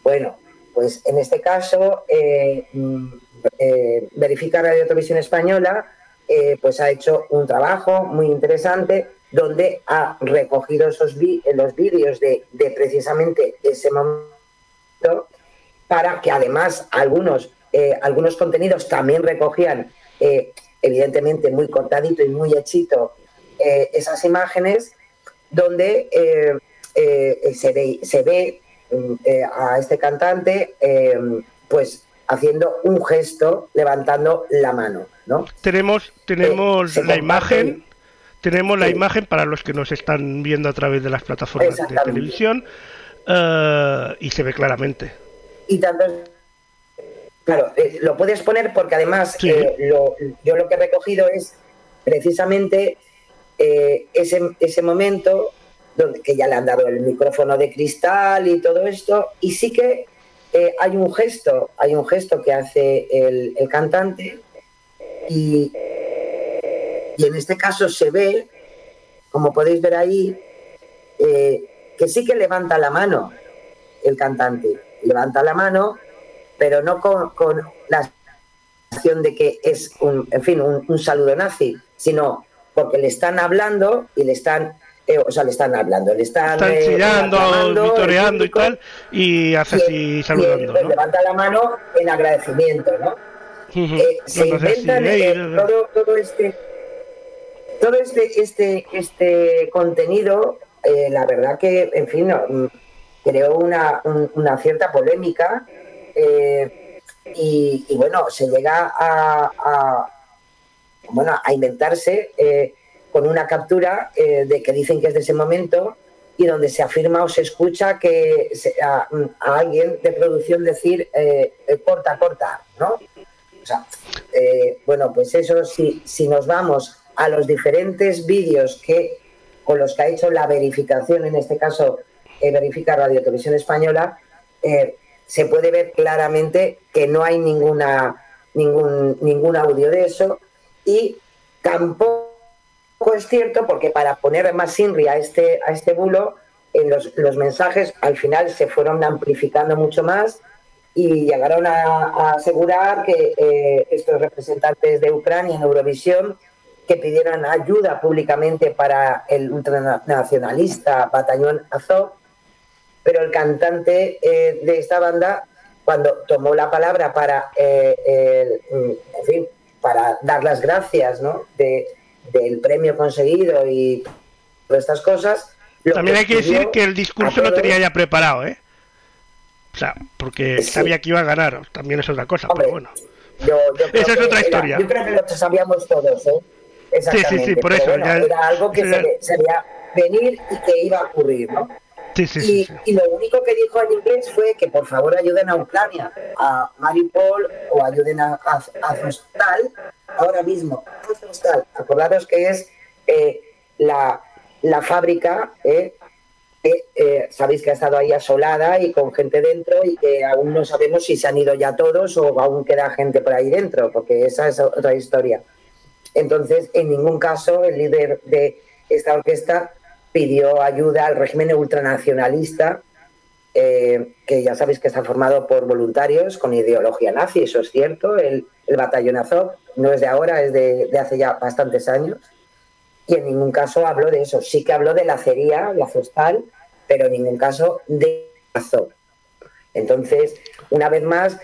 Bueno, pues en este caso, eh, mm, eh, Verifica Radio Televisión Española eh, pues ha hecho un trabajo muy interesante donde ha recogido esos vi- los vídeos de, de precisamente ese momento para que además algunos, eh, algunos contenidos también recogían, eh, evidentemente muy cortadito y muy hechito, eh, esas imágenes donde eh, eh, se ve, se ve mm, eh, a este cantante eh, pues haciendo un gesto, levantando la mano, ¿no? Tenemos, tenemos Eh, la imagen, tenemos la imagen para los que nos están viendo a través de las plataformas de televisión eh, y se ve claramente. y tanto claro eh, lo puedes poner porque además Sí. eh, lo- yo lo que he recogido es precisamente eh, ese, ese momento donde que ya le han dado el micrófono de cristal y todo esto y sí que hay un gesto hay un gesto que hace el, el cantante y, y en este caso se ve como podéis ver ahí eh, que sí que levanta la mano el cantante. Levanta la mano, pero no con, con la sensación de que es un, en fin, un, un saludo nazi, sino porque le están hablando y le están, eh, o sea, le están hablando, le están, Están eh, chillando, vitoreando y tal, y hace y- así y saludando, pues ¿no? levanta la mano en agradecimiento, ¿no? Se inventan "Ey, eh, eh, todo, todo este todo este este este contenido eh, la verdad que en fin mm, creó una, un- una cierta polémica eh, y, y, bueno se llega a, a- bueno a inventarse eh, con una captura de que dicen que es de ese momento y donde se afirma o se escucha que se- a, a alguien de producción decir corta corta no o sea, bueno, pues eso, si, si nos vamos a los diferentes vídeos que con los que ha hecho la verificación, en este caso eh, verifica Radio Televisión Española, eh, se puede ver claramente que no hay ninguna ningún ningún audio de eso y tampoco es cierto porque para poner más inri a este a este bulo en los, los mensajes al final se fueron amplificando mucho más y llegaron a, a asegurar que eh, estos representantes de Ucrania en Eurovisión que pidieran ayuda públicamente para el ultranacionalista Batallón Azov, pero el cantante eh, de esta banda, cuando tomó la palabra para, eh, el- en fin, para dar las gracias ¿no? de, del premio conseguido y todas estas cosas. También hay que decir que el discurso lo tenía ya preparado, ¿eh? O sea, porque sabía que iba a ganar, también es otra cosa, pero bueno. Yo, Esa es otra historia. yo creo que lo sabíamos todos, ¿eh? Sí, sí, sí, por eso. Era algo que se, veía venir y que iba a ocurrir, ¿no? Sí, sí, y, y, lo único que dijo en inglés fue que por favor ayuden a Ucrania, a Mariupol o ayuden a, a, ahora mismo. Azostal, acordaros que es eh, la, la, fábrica eh, que eh, sabéis que ha estado ahí asolada y con gente dentro y que aún no sabemos si se han ido ya todos o aún queda gente por ahí dentro, porque esa es otra historia. Entonces, en ningún caso el líder de esta orquesta pidió ayuda al régimen ultranacionalista, eh, que ya sabéis que está formado por voluntarios con ideología nazi, eso es cierto, el, batallón Azov no es de ahora, es de, hace ya bastantes años, y en ningún caso habló de eso, sí que habló de la acería, la Zostal, pero en ningún caso de Azov. Entonces, una vez más,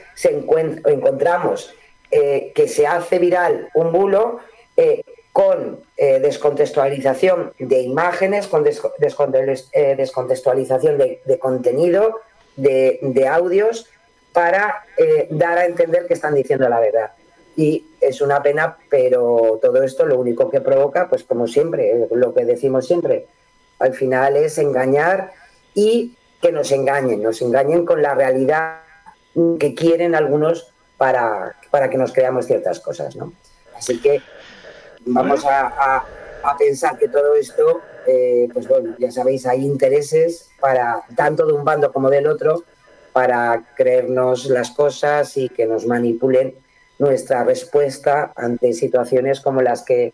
encontramos eh, que se hace viral un bulo eh, con eh, descontextualización de imágenes, con eh, descontextualización de, contenido, de, audios, para dar a entender que están diciendo la verdad. Y es una pena, pero todo esto lo único que provoca, pues como siempre, lo que decimos siempre, al final es engañar y que nos engañen, nos engañen con la realidad que quieren algunos para, para que nos creamos ciertas cosas. ¿no? Así que vamos a, pensar que todo esto, eh, pues bueno, ya sabéis, hay intereses para tanto de un bando como del otro para creernos las cosas y que nos manipulen nuestra respuesta ante situaciones como las que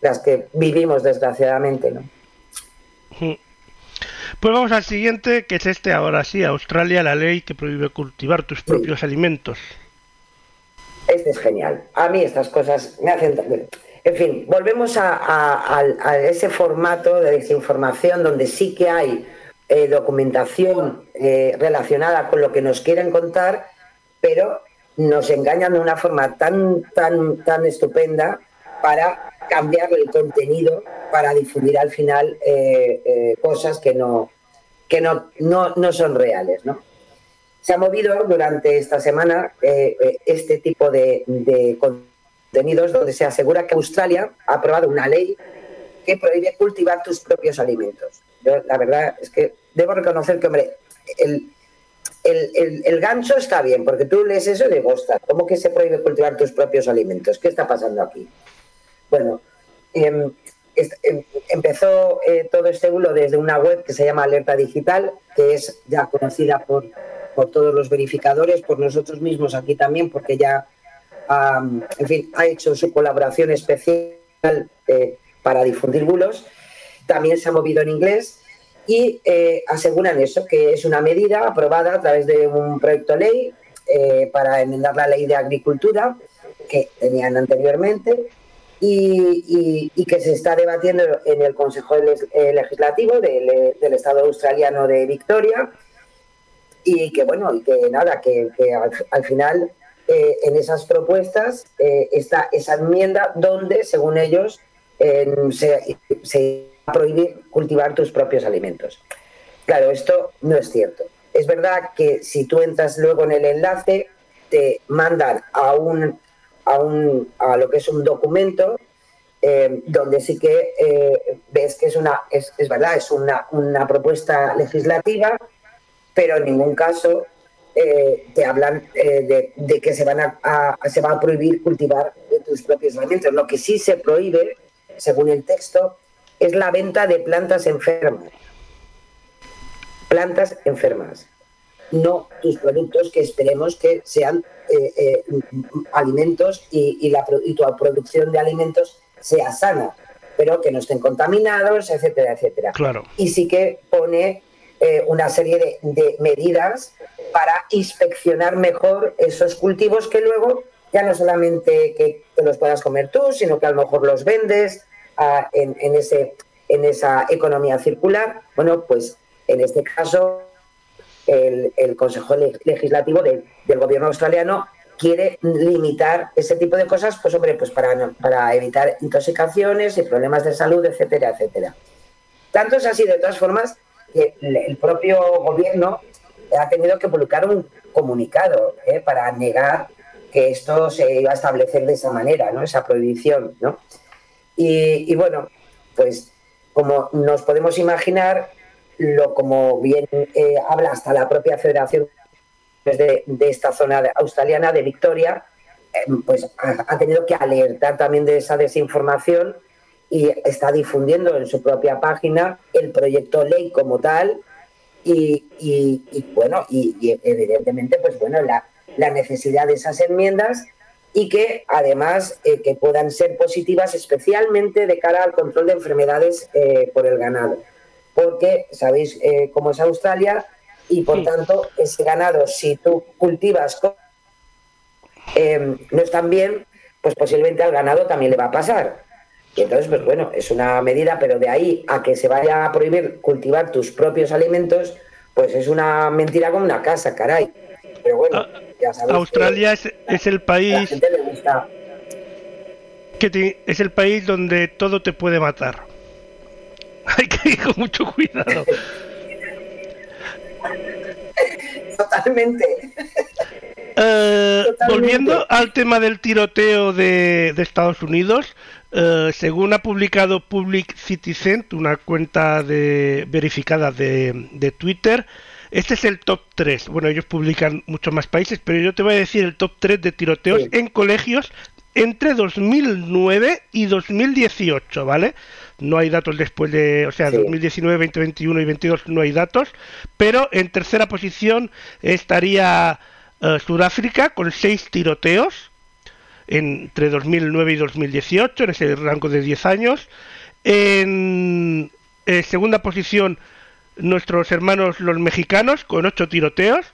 las que vivimos desgraciadamente, ¿no? Pues vamos al siguiente, que es este ahora sí, Australia, la ley que prohíbe cultivar tus propios alimentos. Este es genial. A mí estas cosas me hacen en fin, volvemos a, ese formato de desinformación donde sí que hay eh, documentación eh, relacionada con lo que nos quieren contar, pero nos engañan de una forma tan, tan, tan estupenda para cambiar el contenido, para difundir al final eh, cosas que no, que no, no, son reales. ¿no? Se ha movido durante esta semana este tipo de, de contenidos donde se asegura que Australia ha aprobado una ley que prohíbe cultivar tus propios alimentos. Yo, la verdad es que debo reconocer que, hombre, el, el, gancho está bien, porque tú lees eso y digo, ostras, ¿cómo que se prohíbe cultivar tus propios alimentos? ¿Qué está pasando aquí? Bueno, em, em, empezó eh, todo este bulo desde una web que se llama Alerta Digital, que es ya conocida por, por todos los verificadores, por nosotros mismos aquí también, porque ya en fin, ha hecho su colaboración especial eh, para difundir bulos. También se ha movido en inglés y eh, aseguran eso, que es una medida aprobada a través de un proyecto ley eh, para enmendar la ley de agricultura que tenían anteriormente y, que se está debatiendo en el Consejo Legislativo del, Estado australiano de Victoria y que bueno, y que nada, que, al, final eh, en esas propuestas eh, está esa enmienda donde, según ellos, se, se va a prohibir cultivar tus propios alimentos. Claro, esto no es cierto. Es verdad que si tú entras luego en el enlace, te mandan a un a, un, a lo que es un documento eh, donde sí que ves que es una es, es verdad es una, una, propuesta legislativa pero en ningún caso eh, te hablan eh, de, que se, van a, se va a prohibir cultivar tus propios alimentos. Lo que sí se prohíbe, según el texto, es la venta de plantas enfermas. Plantas enfermas. No tus productos que esperemos que sean eh, alimentos y, la, y tu producción de alimentos sea sana, pero que no estén contaminados, etcétera, etcétera. Claro. Y sí que pone una serie de medidas para inspeccionar mejor esos cultivos que luego ya no solamente que los puedas comer tú, sino que a lo mejor los vendes ah, en, ese, en esa economía circular. Bueno, pues en este caso el, Consejo Legislativo del Gobierno australiano quiere limitar ese tipo de cosas, pues hombre, pues para, para evitar intoxicaciones y problemas de salud, etcétera, etcétera. Tanto es así, de todas formas, que el propio gobierno ha tenido que publicar un comunicado ¿eh? para negar que esto se iba a establecer de esa manera, ¿no? esa prohibición. ¿no? Y, bueno, pues como nos podemos imaginar, lo como bien eh, habla hasta la propia Federación de, de esta zona australiana de Victoria, eh, pues ha, tenido que alertar también de esa desinformación y está difundiendo en su propia página el proyecto ley como tal y, bueno, y, evidentemente, pues bueno, la, la, necesidad de esas enmiendas y que además eh, que puedan ser positivas especialmente de cara al control de enfermedades eh, por el ganado. Porque sabéis cómo es Australia, y por tanto ese ganado, si tú cultivas eh, no están bien, pues posiblemente al ganado también le va a pasar. Y entonces, pues bueno, es una medida, pero de ahí a que se vaya a prohibir cultivar tus propios alimentos, pues es una mentira como una casa, caray. Pero bueno, ah, ya sabes Australia es, es, el país que es el país donde todo te puede matar. Hay que ir con mucho cuidado. Totalmente. Eh, volviendo al tema del tiroteo de, Estados Unidos, eh, según ha publicado Public Citizen, una cuenta de, verificada de, Twitter, este es el top 3. Bueno, ellos publican muchos más países, pero yo te voy a decir el top 3 de tiroteos en colegios entre 2009 y 2018, ¿vale? no hay datos después de, o sea, 2019, 2021 y 22 no hay datos, pero en tercera posición estaría eh, Sudáfrica con seis tiroteos entre 2009 y 2018, en ese rango de 10 años. En eh, segunda posición nuestros hermanos los mexicanos con ocho tiroteos,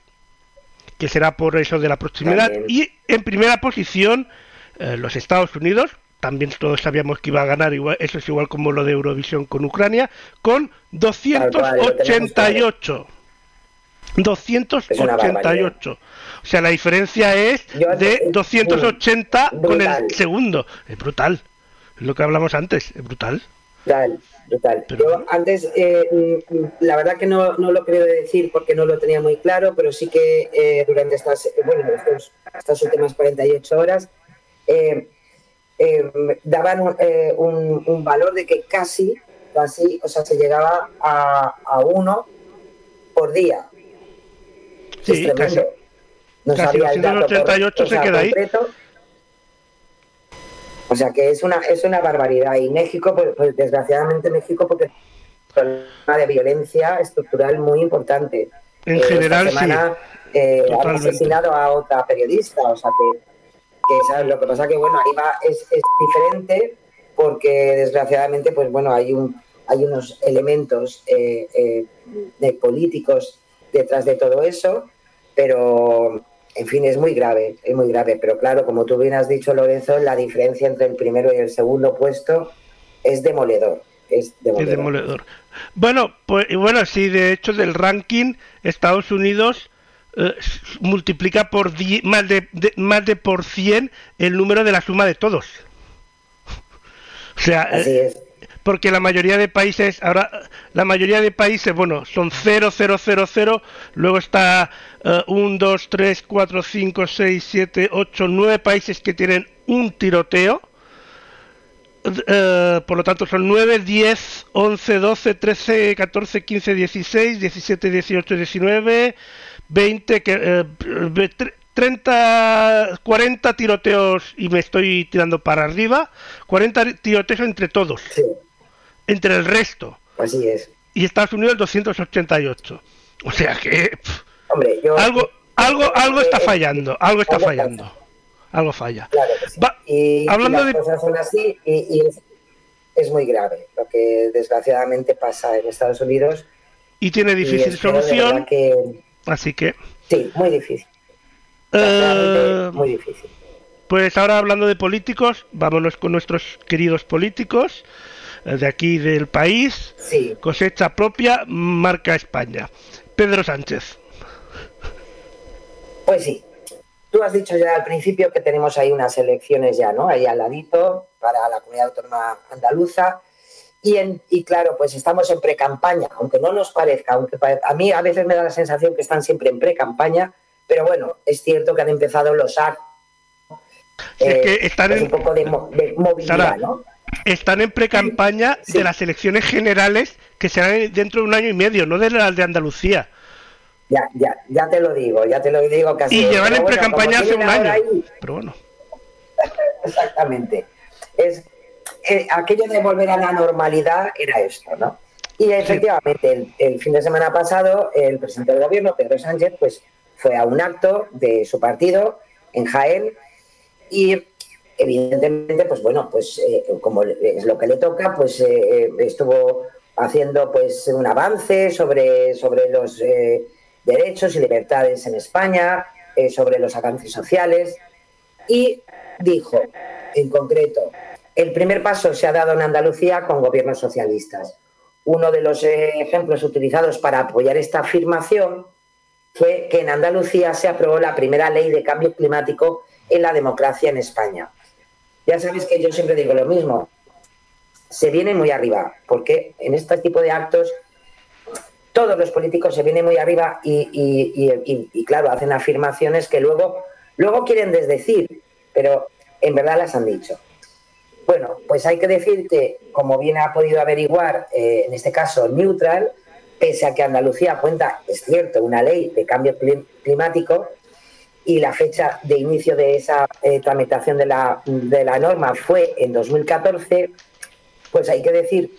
que será por eso de la proximidad. Y en primera posición eh, los Estados Unidos también todos sabíamos que iba a ganar, igual, eso es igual como lo de Eurovisión con Ucrania, con 288. 288. O sea, la diferencia es de 280 con el segundo. Es brutal. Es lo que hablamos antes, es brutal. Brutal, brutal. Yo antes, eh, la verdad que no, no lo creo decir porque no lo tenía muy claro, pero sí que eh, durante estas, bueno, estas últimas 48 horas eh, eh, daban eh, un, valor de que casi, casi, o sea, se llegaba a, uno por día. Sí, casi. No sabía el dato 88 se queda ahí. O sea que es una, es una barbaridad. Y México, pues, pues desgraciadamente México, porque es una de violencia estructural muy importante. En eh, general, semana, sí. han asesinado a otra periodista, o sea que que lo que pasa que bueno ahí va es, es, diferente porque desgraciadamente pues bueno hay un hay unos elementos eh, eh, de políticos detrás de todo eso pero en fin es muy grave es muy grave pero claro como tú bien has dicho Lorenzo la diferencia entre el primero y el segundo puesto es demoledor es demoledor, es demoledor. bueno pues bueno sí de hecho del ranking Estados Unidos eh, multiplica por más, de, más de por 100 el número de la suma de todos. O sea, eh, porque la mayoría de países, ahora, la mayoría de países, bueno, son 0, 0, 0, 0, luego está 1, 2, 3, 4, 5, 6, 7, 8, 9 países que tienen un tiroteo. Uh, por lo tanto son 9, 10, 11, 12, 13, 14, 15, 16, 17, 18, 19, 20, que, 30, 40 tiroteos y me estoy tirando para arriba, 40 tiroteos entre todos, entre el resto. Así es. Y Estados Unidos 288. O sea que Hombre, yo, algo, algo, algo está fallando, algo está fallando, algo falla. Claro y, hablando las de cosas son así y, es, es muy grave lo que desgraciadamente pasa en Estados Unidos. Y tiene difícil solución. Que Así que. Sí, muy difícil. Eh, muy difícil. Pues ahora hablando de políticos, vámonos con nuestros queridos políticos eh, de aquí del país. Sí. Cosecha propia, marca España. Pedro Sánchez. Pues sí. tú has dicho ya al principio que tenemos ahí unas elecciones ya, ¿no? Ahí al ladito para la comunidad autónoma andaluza. Y, en, y claro, pues estamos en pre-campaña, aunque no nos parezca, aunque a mí a veces me da la sensación que están siempre en pre-campaña, pero bueno, es cierto que han empezado los actos. es que están pues en, un poco de, mo- de movilidad, Sara, ¿no? Están en pre-campaña Sí. de las elecciones generales que serán dentro de un año y medio, no de las de Andalucía. Ya, ya, ya te lo digo, ya te lo digo casi. Y llevan en bueno, pre-campaña hace un año. ahí- Pero bueno. Exactamente. Es, eh, aquello de volver a la normalidad era esto, ¿no? Y efectivamente, el, el fin de semana pasado, el presidente del gobierno, Pedro Sánchez, pues fue a un acto de su partido en Jaén y evidentemente, pues bueno, pues eh, como es lo que le toca, pues eh, eh, estuvo haciendo pues un avance sobre, sobre los derechos y libertades en España, sobre los avances sociales y dijo, en concreto, el primer paso se ha dado en Andalucía con gobiernos socialistas. Uno de los ejemplos utilizados para apoyar esta afirmación fue que en Andalucía se aprobó la primera ley de cambio climático en la democracia en España. Ya sabéis que yo siempre digo lo mismo, se viene muy arriba, porque en este tipo de actos todos los políticos se vienen muy arriba y, y- y- claro, hacen afirmaciones que luego, luego quieren desdecir, pero en verdad las han dicho. Bueno, pues hay que decir que, como bien ha podido averiguar, eh, en este caso Neutral, pese a que Andalucía cuenta, es cierto, una ley de cambio clim- climático y la fecha de inicio de esa eh, tramitación de la, de la norma fue en 2014, pues hay que decir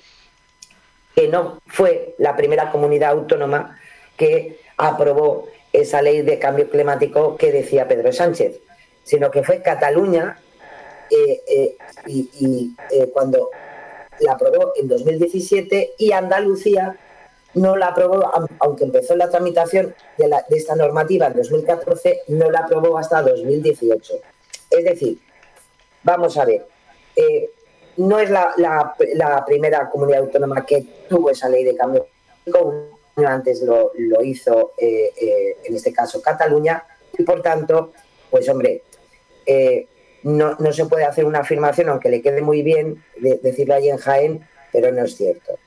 que no fue la primera comunidad autónoma que aprobó esa ley de cambio climático que decía Pedro Sánchez, sino que fue Cataluña eh, eh, y, cuando la aprobó en 2017 y Andalucía no la aprobó, aunque empezó la tramitación de, esta normativa en 2014, no la aprobó hasta 2018. Es decir, vamos a ver, eh, no es la, primera comunidad autónoma que tuvo esa ley de cambio antes lo, lo hizo, eh, eh, en este caso, Cataluña, y por tanto, pues hombre, no, no se puede hacer una afirmación, aunque le quede muy bien de- decirlo ahí en Jaén, pero no es cierto.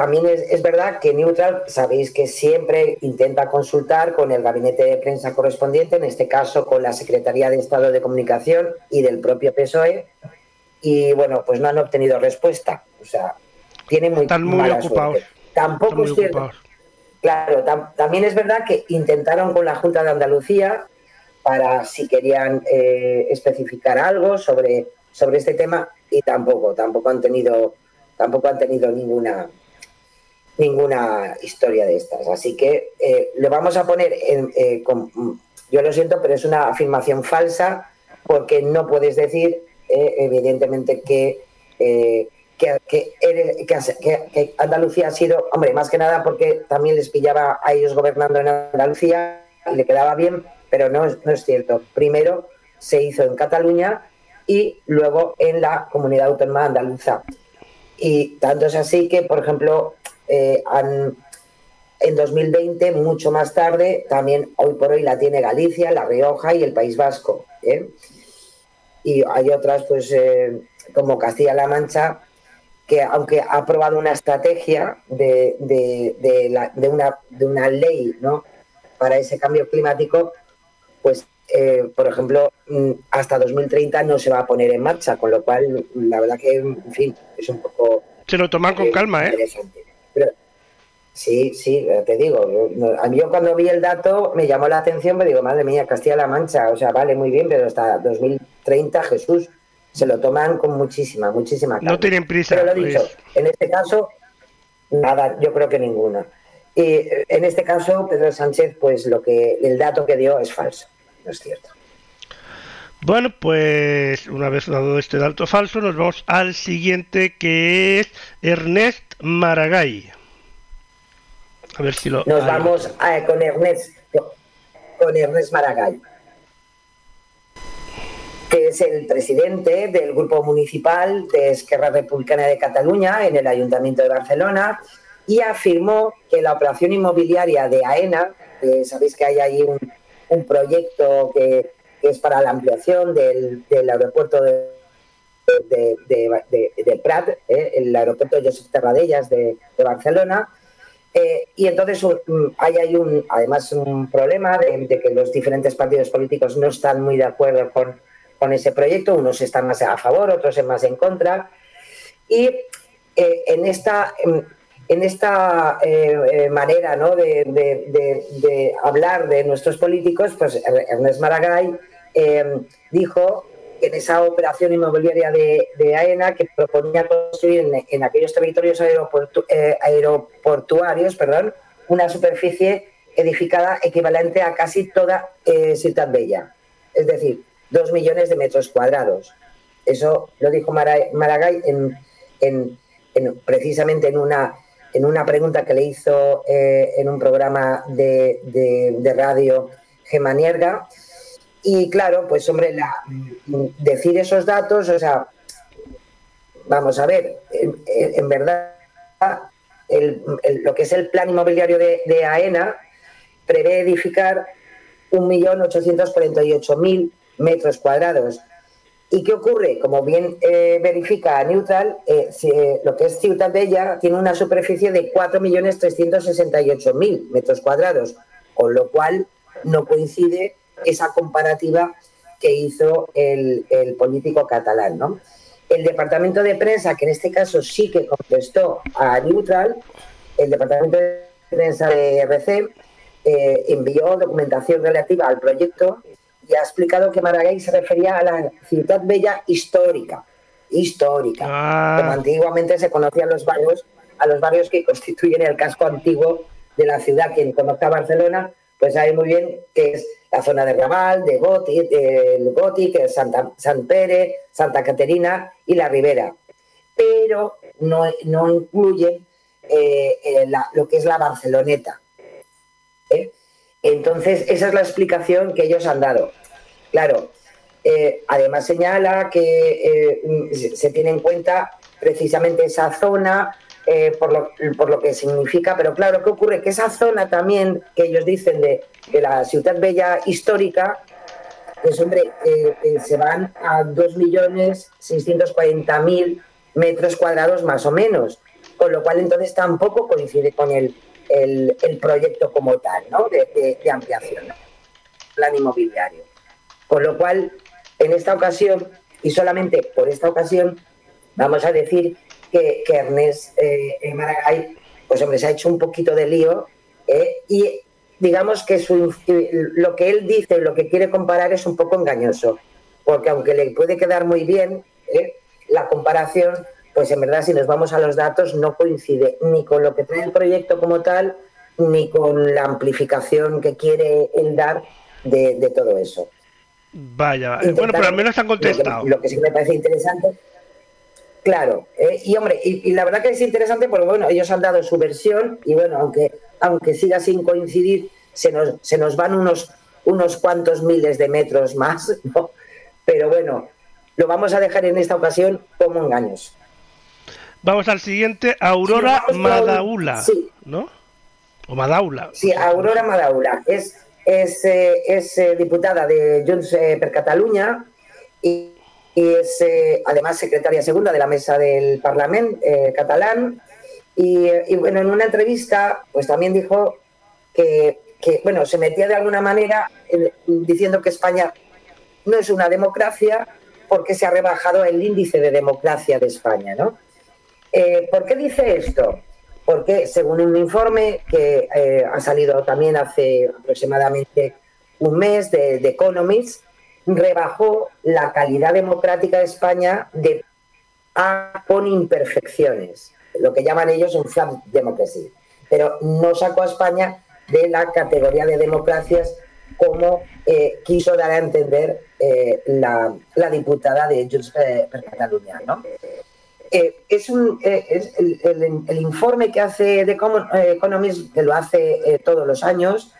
También es, es verdad que Neutral, sabéis que siempre intenta consultar con el gabinete de prensa correspondiente, en este caso con la Secretaría de Estado de Comunicación y del propio PSOE, y bueno, pues no han obtenido respuesta. O sea, tienen muy Están muy mala ocupados. suerte. Tampoco Están muy es cierto. ocupados. Claro, tam- también es verdad que intentaron con la Junta de Andalucía para si querían eh, especificar algo sobre, sobre este tema y tampoco, tampoco han tenido, tampoco han tenido ninguna ninguna historia de estas. Así que eh, le vamos a poner, en, eh, yo lo siento, pero es una afirmación falsa porque no puedes decir, eh, evidentemente, que, eh, que, que Andalucía ha sido, hombre, más que nada porque también les pillaba a ellos gobernando en Andalucía y le quedaba bien, pero no no es cierto. Primero se hizo en Cataluña y luego en la comunidad autónoma andaluza. Y tanto es así que, por ejemplo, eh, han, en 2020, mucho más tarde, también hoy por hoy la tiene Galicia, La Rioja y el País Vasco. ¿eh? Y hay otras, pues, eh, como Castilla-La Mancha, que aunque ha aprobado una estrategia de, de- de la- de una, de una ley ¿no? para ese cambio climático, pues, eh, por ejemplo, mm, hasta 2030 no se va a poner en marcha, con lo cual, la verdad que, en fin, es un poco Se lo toman con calma, ¿eh? interesante. Pero, sí, sí, ya te digo. yo- no, a mí yo cuando vi el dato me llamó la atención, me digo, madre mía, Castilla-La Mancha, o sea, vale, muy bien, pero hasta 2030, Jesús, se lo toman con muchísima, muchísima calma. No tienen prisa. Pero lo dicho, pues. en este caso, nada, yo creo que ninguna. Y eh, en este caso, Pedro Sánchez, pues lo que el dato que dio es falso, no es cierto. Bueno, pues una vez dado este dato falso, nos vamos al siguiente que es Ernest Maragall. A ver si lo. Nos vamos a- con Ernest con Ernest Maragall, que es el presidente del grupo municipal de Esquerra Republicana de Cataluña en el Ayuntamiento de Barcelona y afirmó que la operación inmobiliaria de AENA, que sabéis que hay ahí un, un proyecto que, que es para la ampliación del, del aeropuerto de, de, de, de Prat, eh, el aeropuerto Josep Terradellas de, Barcelona. Eh, y entonces um, hay, un, además un problema de, que los diferentes partidos políticos no están muy de acuerdo con, con ese proyecto, unos están más a favor, otros más en contra. Y eh, en esta, en, esta eh, manera ¿no? de, de, de, hablar de nuestros políticos, pues Ernest Maragall dijo en esa operación inmobiliaria de, AENA que proponía construir en, aquellos territorios aeroportu, aeroportuarios perdón, una superficie edificada equivalente a casi toda Ciudad Bella. Es decir, dos millones de metros cuadrados. Eso lo dijo Maragall en, en, precisamente en una, en una pregunta que le hizo eh, en un programa de, de, radio Gemanierga. Y claro, pues hombre, la, decir esos datos, o sea, vamos a ver, en, verdad, lo que es el plan inmobiliario de, de AENA prevé edificar 1.848.000 metros cuadrados. ¿Y qué ocurre? Como bien eh, verifica Neutral, eh, eh, lo que es Ciudad Bella tiene una superficie de 4.368.000 metros cuadrados, con lo cual no coincide esa comparativa que hizo el, político catalán. ¿no? El departamento de prensa, que en este caso sí que contestó a Neutral, el departamento de prensa de RC, envió documentación relativa al proyecto y ha explicado que Maragall se refería a la ciudad bella histórica, histórica, ah. como antiguamente se conocían los barrios, a los barrios que constituyen el casco antiguo de la ciudad. Quien conozca Barcelona, pues sabe muy bien que es la zona de Raval, de Goti, Goti, que es Santa, San Pere, Santa Caterina y la Ribera. Pero no, no incluye eh, eh, lo que es la Barceloneta. ¿eh? Entonces, esa es la explicación que ellos han dado. Claro, además señala que eh, se tiene en cuenta precisamente esa zona eh, por, lo, por, lo, que significa, pero claro, ¿qué ocurre? Que esa zona también que ellos dicen de, de la ciudad bella histórica, pues hombre, se van a 2.640.000 metros cuadrados más o menos, con lo cual entonces tampoco coincide con el, el, el proyecto como tal, ¿no? de, de ampliación, plan inmobiliario. Con lo cual, en esta ocasión, y solamente por esta ocasión, vamos a decir que, que Ernest eh, Maragall, pues hombre, se ha hecho un poquito de lío eh, y digamos que su, lo que él dice, lo que quiere comparar es un poco engañoso, porque aunque le puede quedar muy bien eh, la comparación, pues en verdad si nos vamos a los datos no coincide ni con lo que trae el proyecto como tal, ni con la amplificación que quiere él dar de, de todo eso. Vaya, bueno, pero al menos han contestado. Lo que, sí me parece interesante, claro, eh, y hombre, y, la verdad que es interesante porque, bueno, ellos han dado su versión y, bueno, aunque, aunque siga sin coincidir, se nos, se nos van unos, unos cuantos miles de metros más, ¿no? Pero bueno, lo vamos a dejar en esta ocasión como engaños. Vamos al siguiente, Aurora Madaula, ¿no? O Madaula. Sí, Aurora Madaula. Es es, eh, es eh, diputada de Junts per Catalunya y, y es además secretaria segunda de la mesa del Parlamento catalán. Y, y, bueno, en una entrevista, pues también dijo que, bueno, se metía de alguna manera diciendo que España no es una democracia porque se ha rebajado el índice de democracia de España, ¿no? ¿Por qué dice esto? porque según un informe que eh, ha salido también hace aproximadamente un mes de, de, Economist, rebajó la calidad democrática de España de A con imperfecciones, lo que llaman ellos un flat democracy, pero no sacó a España de la categoría de democracias como eh, quiso dar a entender eh, la, diputada de Junts. Eh, es, un, es el, el, el, informe que hace The Economist, que lo hace todos los años,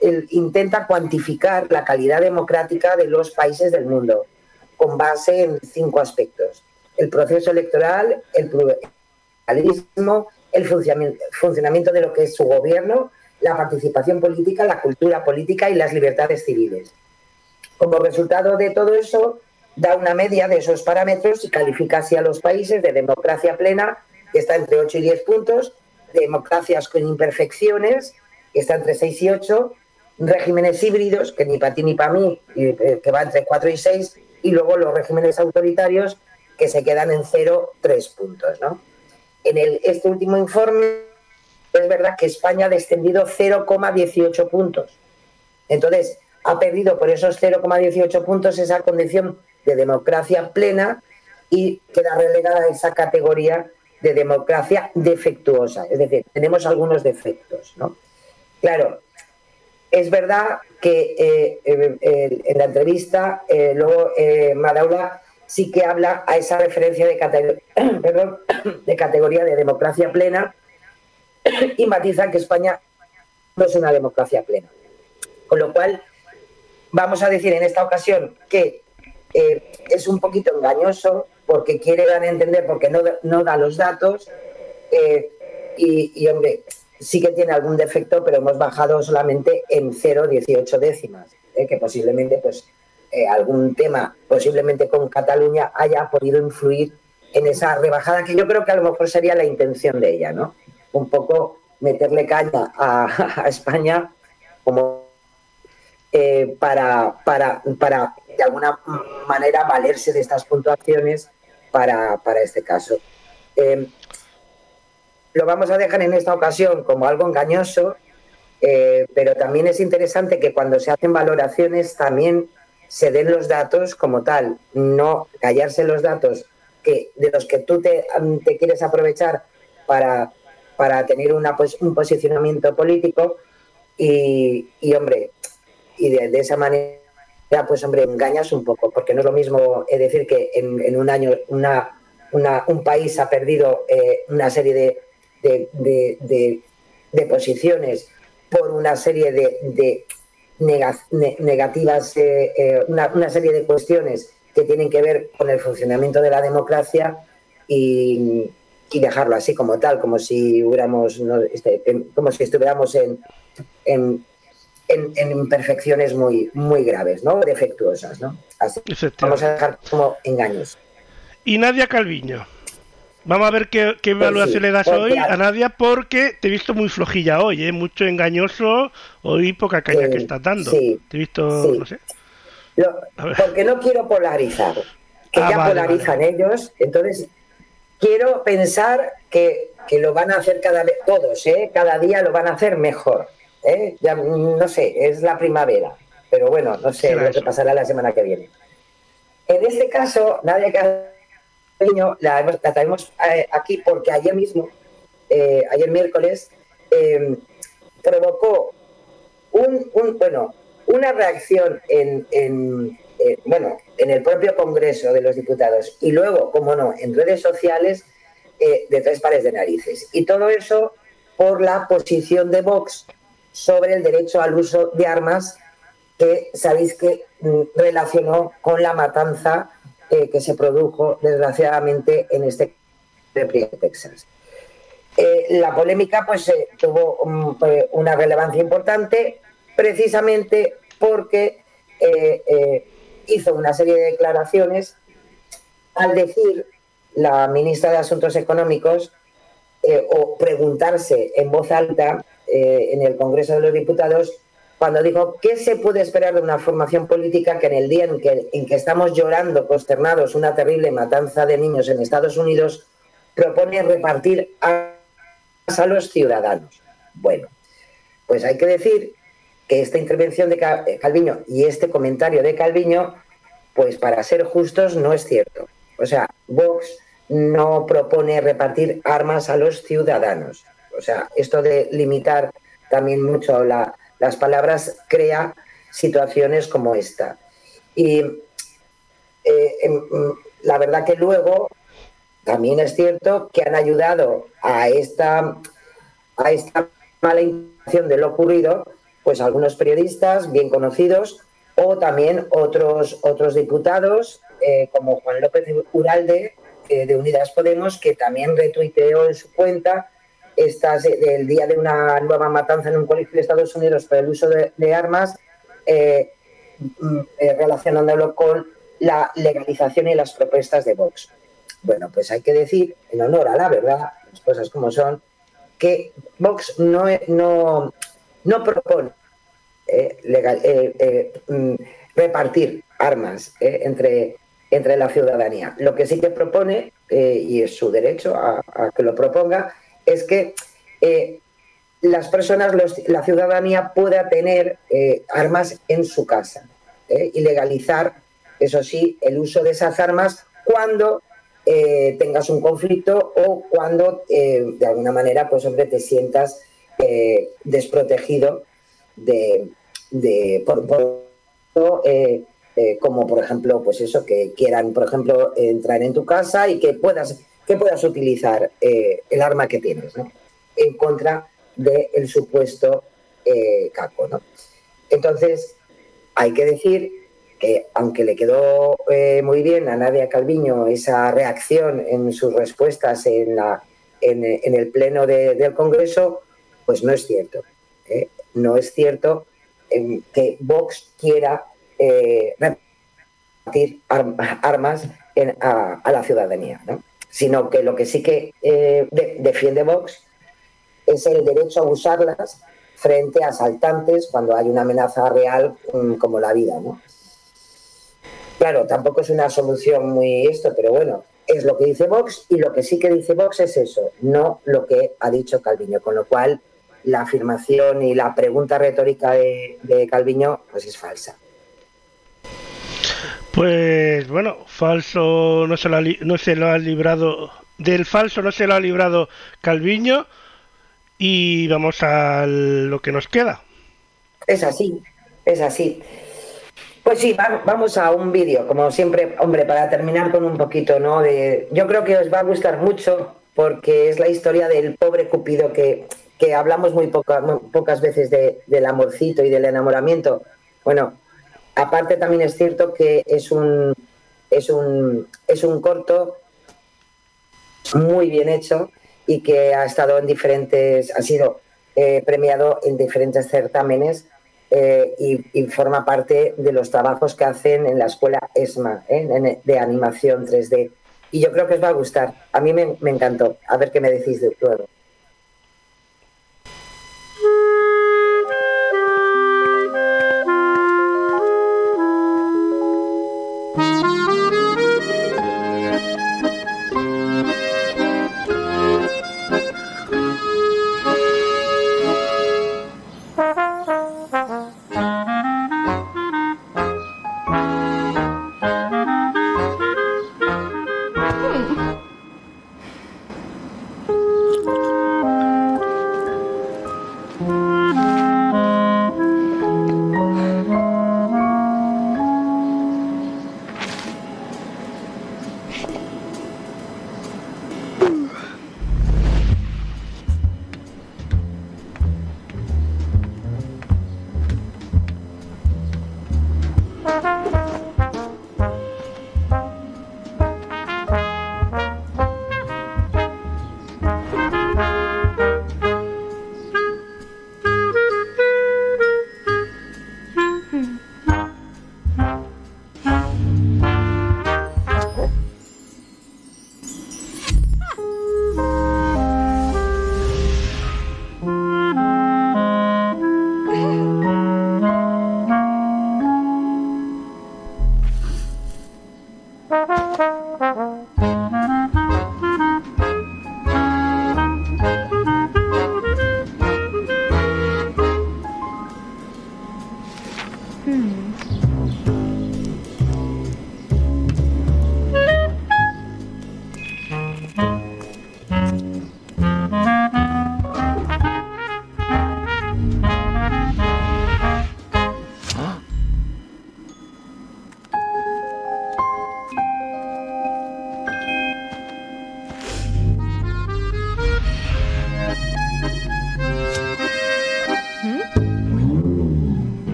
el, intenta cuantificar la calidad democrática de los países del mundo con base en cinco aspectos. El proceso electoral, el pluralismo, el funcionamiento, de lo que es su gobierno, la participación política, la cultura política y las libertades civiles. Como resultado de todo eso, da una media de esos parámetros y califica así a los países de democracia plena, que está entre 8 y 10 puntos, democracias con imperfecciones, que está entre 6 y 8, regímenes híbridos, que ni para ti ni para mí, eh, que va entre 4 y 6, y luego los regímenes autoritarios, que se quedan en 0, 3 puntos. ¿no? En el, este último informe es verdad que España ha descendido 0,18 puntos. Entonces, ha perdido por esos 0,18 puntos esa condición de democracia plena y queda relegada a esa categoría de democracia defectuosa. Es decir, tenemos algunos defectos. ¿no? Claro, es verdad que eh, eh, en la entrevista, eh, luego Madaula sí que habla a esa referencia de, categoría de democracia plena y matiza que España no es una democracia plena. Con lo cual, vamos a decir en esta ocasión que es un poquito engañoso porque quiere dar a entender, porque no, da los datos y, hombre, sí que tiene algún defecto, pero hemos bajado solamente en 0,18 décimas, ¿eh? que posiblemente pues eh, algún tema, posiblemente con Cataluña, haya podido influir en esa rebajada, que yo creo que a lo mejor sería la intención de ella, ¿no? Un poco meterle caña a, España como eh, para, para, para, de alguna manera, valerse de estas puntuaciones para, para este caso lo vamos a dejar en esta ocasión como algo engañoso, eh, pero también es interesante que cuando se hacen valoraciones también se den los datos como tal, no callarse los datos que, de los que tú te, te quieres aprovechar para, para tener una, pues, un posicionamiento político y, hombre, y de, esa manera, pues hombre, engañas un poco, porque no es lo mismo decir que en, un año una, un país ha perdido eh, una serie de, de, posiciones por una serie de, negativas, eh, eh, una, serie de cuestiones que tienen que ver con el funcionamiento de la democracia y, dejarlo así como tal, como si hubiéramos, este, como si estuviéramos en, en, en, imperfecciones muy, muy graves, ¿no? defectuosas. ¿no? Así, vamos a dejar como engaños. Y Nadia Calviño. Vamos a ver qué, qué pues evaluación le das hoy a Nadia, porque te he visto muy flojilla hoy, ¿eh? mucho engañoso, hoy poca caña que estás dando. te he visto, no sé. porque no quiero polarizar, que ah, ya polarizan ellos, entonces quiero pensar que, que, lo van a hacer cada vez, todos, ¿eh? cada día lo van a hacer mejor. ¿eh? Ya, no sé, es la primavera, pero bueno, no sé lo que pasará la semana que viene. En este caso, Nadia la, la traemos eh, aquí porque ayer mismo, eh, ayer miércoles, eh, provocó un, bueno, una reacción en, bueno, en el propio Congreso de los Diputados y luego, como no, en redes sociales de tres pares de narices. Y todo eso por la posición de Vox sobre el derecho al uso de armas que sabéis que mm, relacionó con la matanza eh, que se produjo desgraciadamente en este de Texas. Eh, la polémica pues eh, tuvo una relevancia importante precisamente porque hizo una serie de declaraciones al decir la ministra de Asuntos Económicos o preguntarse en voz alta en el Congreso de los Diputados cuando dijo, ¿qué se puede esperar de una formación política que en el día en que, en que estamos llorando, consternados, una terrible matanza de niños en Estados Unidos, propone repartir a, a los ciudadanos? Bueno, pues hay que decir que esta intervención de eh, Calviño y este comentario de Calviño, pues para ser justos, no es cierto. O sea, Vox no propone repartir armas a los ciudadanos. O sea, esto de limitar también mucho la, las palabras crea situaciones como esta. Y eh, em, la verdad que luego también es cierto que han ayudado a esta, a esta mala intención de lo ocurrido, pues algunos periodistas bien conocidos o también otros, otros diputados, eh, como Juan López Uralde, eh, de Unidas Podemos, que también retuiteó en su cuenta estas del día de una nueva matanza en un colegio de Estados Unidos por el uso de, armas, eh, mm, eh, relacionándolo con la legalización y las propuestas de Vox. Bueno, pues hay que decir, en honor a la verdad, las cosas como son, que Vox no, no, no propone eh, eh, eh, mm, repartir armas eh, entre, entre la ciudadanía. Lo que sí que propone, eh, y es su derecho a que lo proponga, es que eh, las personas, la ciudadanía pueda tener eh, armas en su casa eh, y legalizar, eso sí, el uso de esas armas cuando tengas un conflicto o cuando de alguna manera, pues hombre, te sientas desprotegido de, de por, por- como por ejemplo, pues eso, que quieran, por ejemplo, entrar en tu casa y que puedas, que puedas utilizar eh, el arma que tienes. En contra del supuesto eh, caco, ¿no? Entonces, hay que decir que aunque le quedó eh, muy bien a Nadia Calviño esa reacción en sus respuestas en, la, en, el pleno de- del Congreso, pues no es cierto. ¿eh? No es cierto que Vox quiera eh, repartir arm- armas en- a, a la ciudadanía, ¿no? Sino que lo que sí que eh, de- defiende Vox es el derecho a usarlas frente a asaltantes cuando hay una amenaza real mm, como la vida, ¿no? Claro, tampoco es una solución muy esto, pero bueno, es lo que dice Vox y lo que sí que dice Vox es eso, no lo que ha dicho Calviño, con lo cual la afirmación y la pregunta retórica de, de Calviño pues es falsa. Pues bueno, falso no se lo ha, no se lo ha librado. Del falso no se lo ha librado Calviño. Y vamos a lo que nos queda. Es así, es así. Pues sí, va- vamos a un vídeo, como siempre, hombre, para terminar con un poquito, ¿no? De, yo creo que os va a gustar mucho porque es la historia del pobre Cupido que, que hablamos muy, poca- pocas veces de- del amorcito y del enamoramiento. Bueno, aparte también es cierto que es un, es un, es un corto muy bien hecho y que ha estado en diferentes, ha sido eh, premiado en diferentes certámenes eh, y, forma parte de los trabajos que hacen en la escuela ESMA ¿eh? de animación 3D. Y yo creo que os va a gustar. A mí me, me encantó. A ver qué me decís de luego.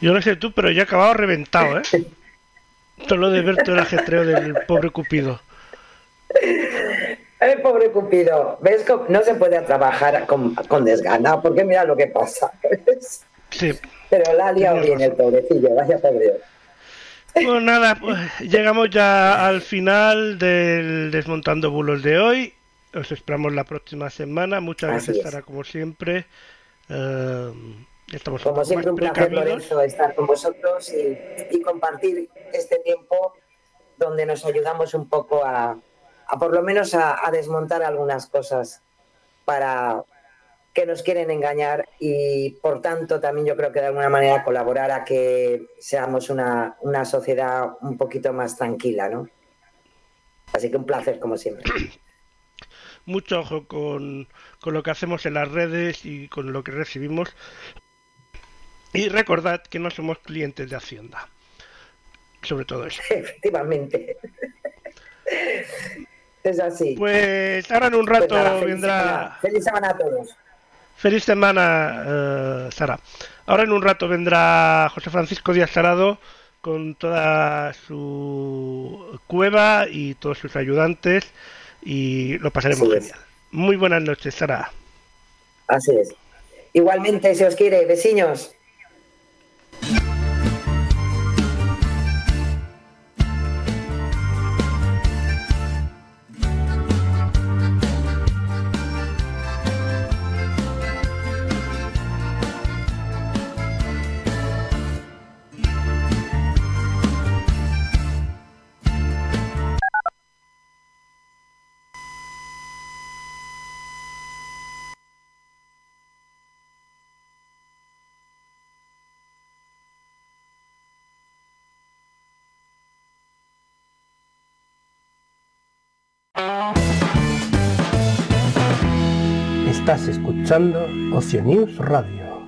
Yo no sé tú, pero yo he acabado reventado, ¿eh? Todo lo de ver todo el ajetreo del pobre Cupido. El pobre Cupido, ¿ves? No se puede trabajar con, con desgana, porque mira lo que pasa. Sí. Pero la ha liado bien el pobrecillo, vaya pobre. Pues nada, pues llegamos ya al final del Desmontando Bulos de hoy. Os esperamos la próxima semana. Muchas Así gracias. Sara, como siempre. Eh, estamos Como siempre, un placer. Lorenzo, estar con vosotros y, y compartir este tiempo donde nos ayudamos un poco a, a por lo menos a, a desmontar algunas cosas para que nos quieren engañar y por tanto también yo creo que de alguna manera colaborar a que seamos una, una sociedad un poquito más tranquila, ¿no? Así que un placer como siempre. Mucho ojo con, con lo que hacemos en las redes y con lo que recibimos. Y recordad que no somos clientes de Hacienda. Sobre todo eso. Efectivamente. Es así. Pues ahora en un Pues rato nada, feliz vendrá... semana. Feliz semana a todos. Feliz semana, eh, Sara. Ahora en un rato vendrá José Francisco Díaz Salado con toda su cueva y todos sus ayudantes y lo pasaremos Así es. genial. Muy buenas noches, Sara. Así es. Igualmente, si os quiere, vecinos. Estás escuchando Ocio News Radio.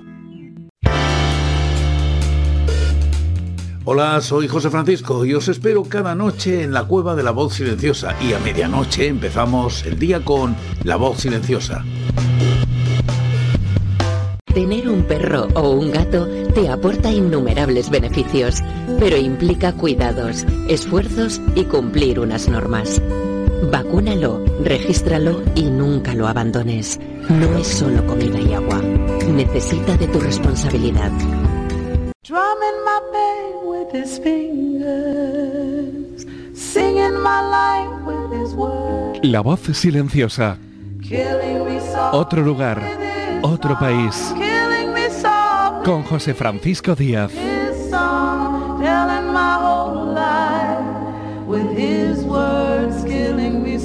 Hola, soy José Francisco y os espero cada noche en la cueva de la voz silenciosa y a medianoche empezamos el día con La voz silenciosa. Tener un perro o un gato te aporta innumerables beneficios, pero implica cuidados, esfuerzos y cumplir unas normas. Vacúnalo, regístralo y nunca lo abandones. No es solo comida y agua. Necesita de tu responsabilidad. Drumming my pain with his fingers, singing my life with his words, La voz silenciosa. Otro lugar, otro país. Con José Francisco Díaz.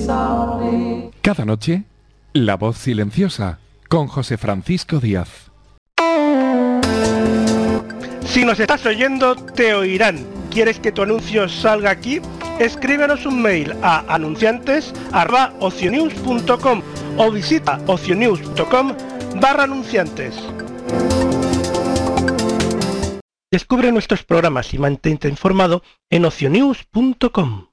Cada noche, La voz silenciosa. Con José Francisco Díaz. Si nos estás oyendo, te oirán. ¿Quieres que tu anuncio salga aquí? Escríbenos un mail a anunciantes.ocionews.com o visita ocionews.com barra anunciantes. Descubre nuestros programas y mantente informado en ocionews.com.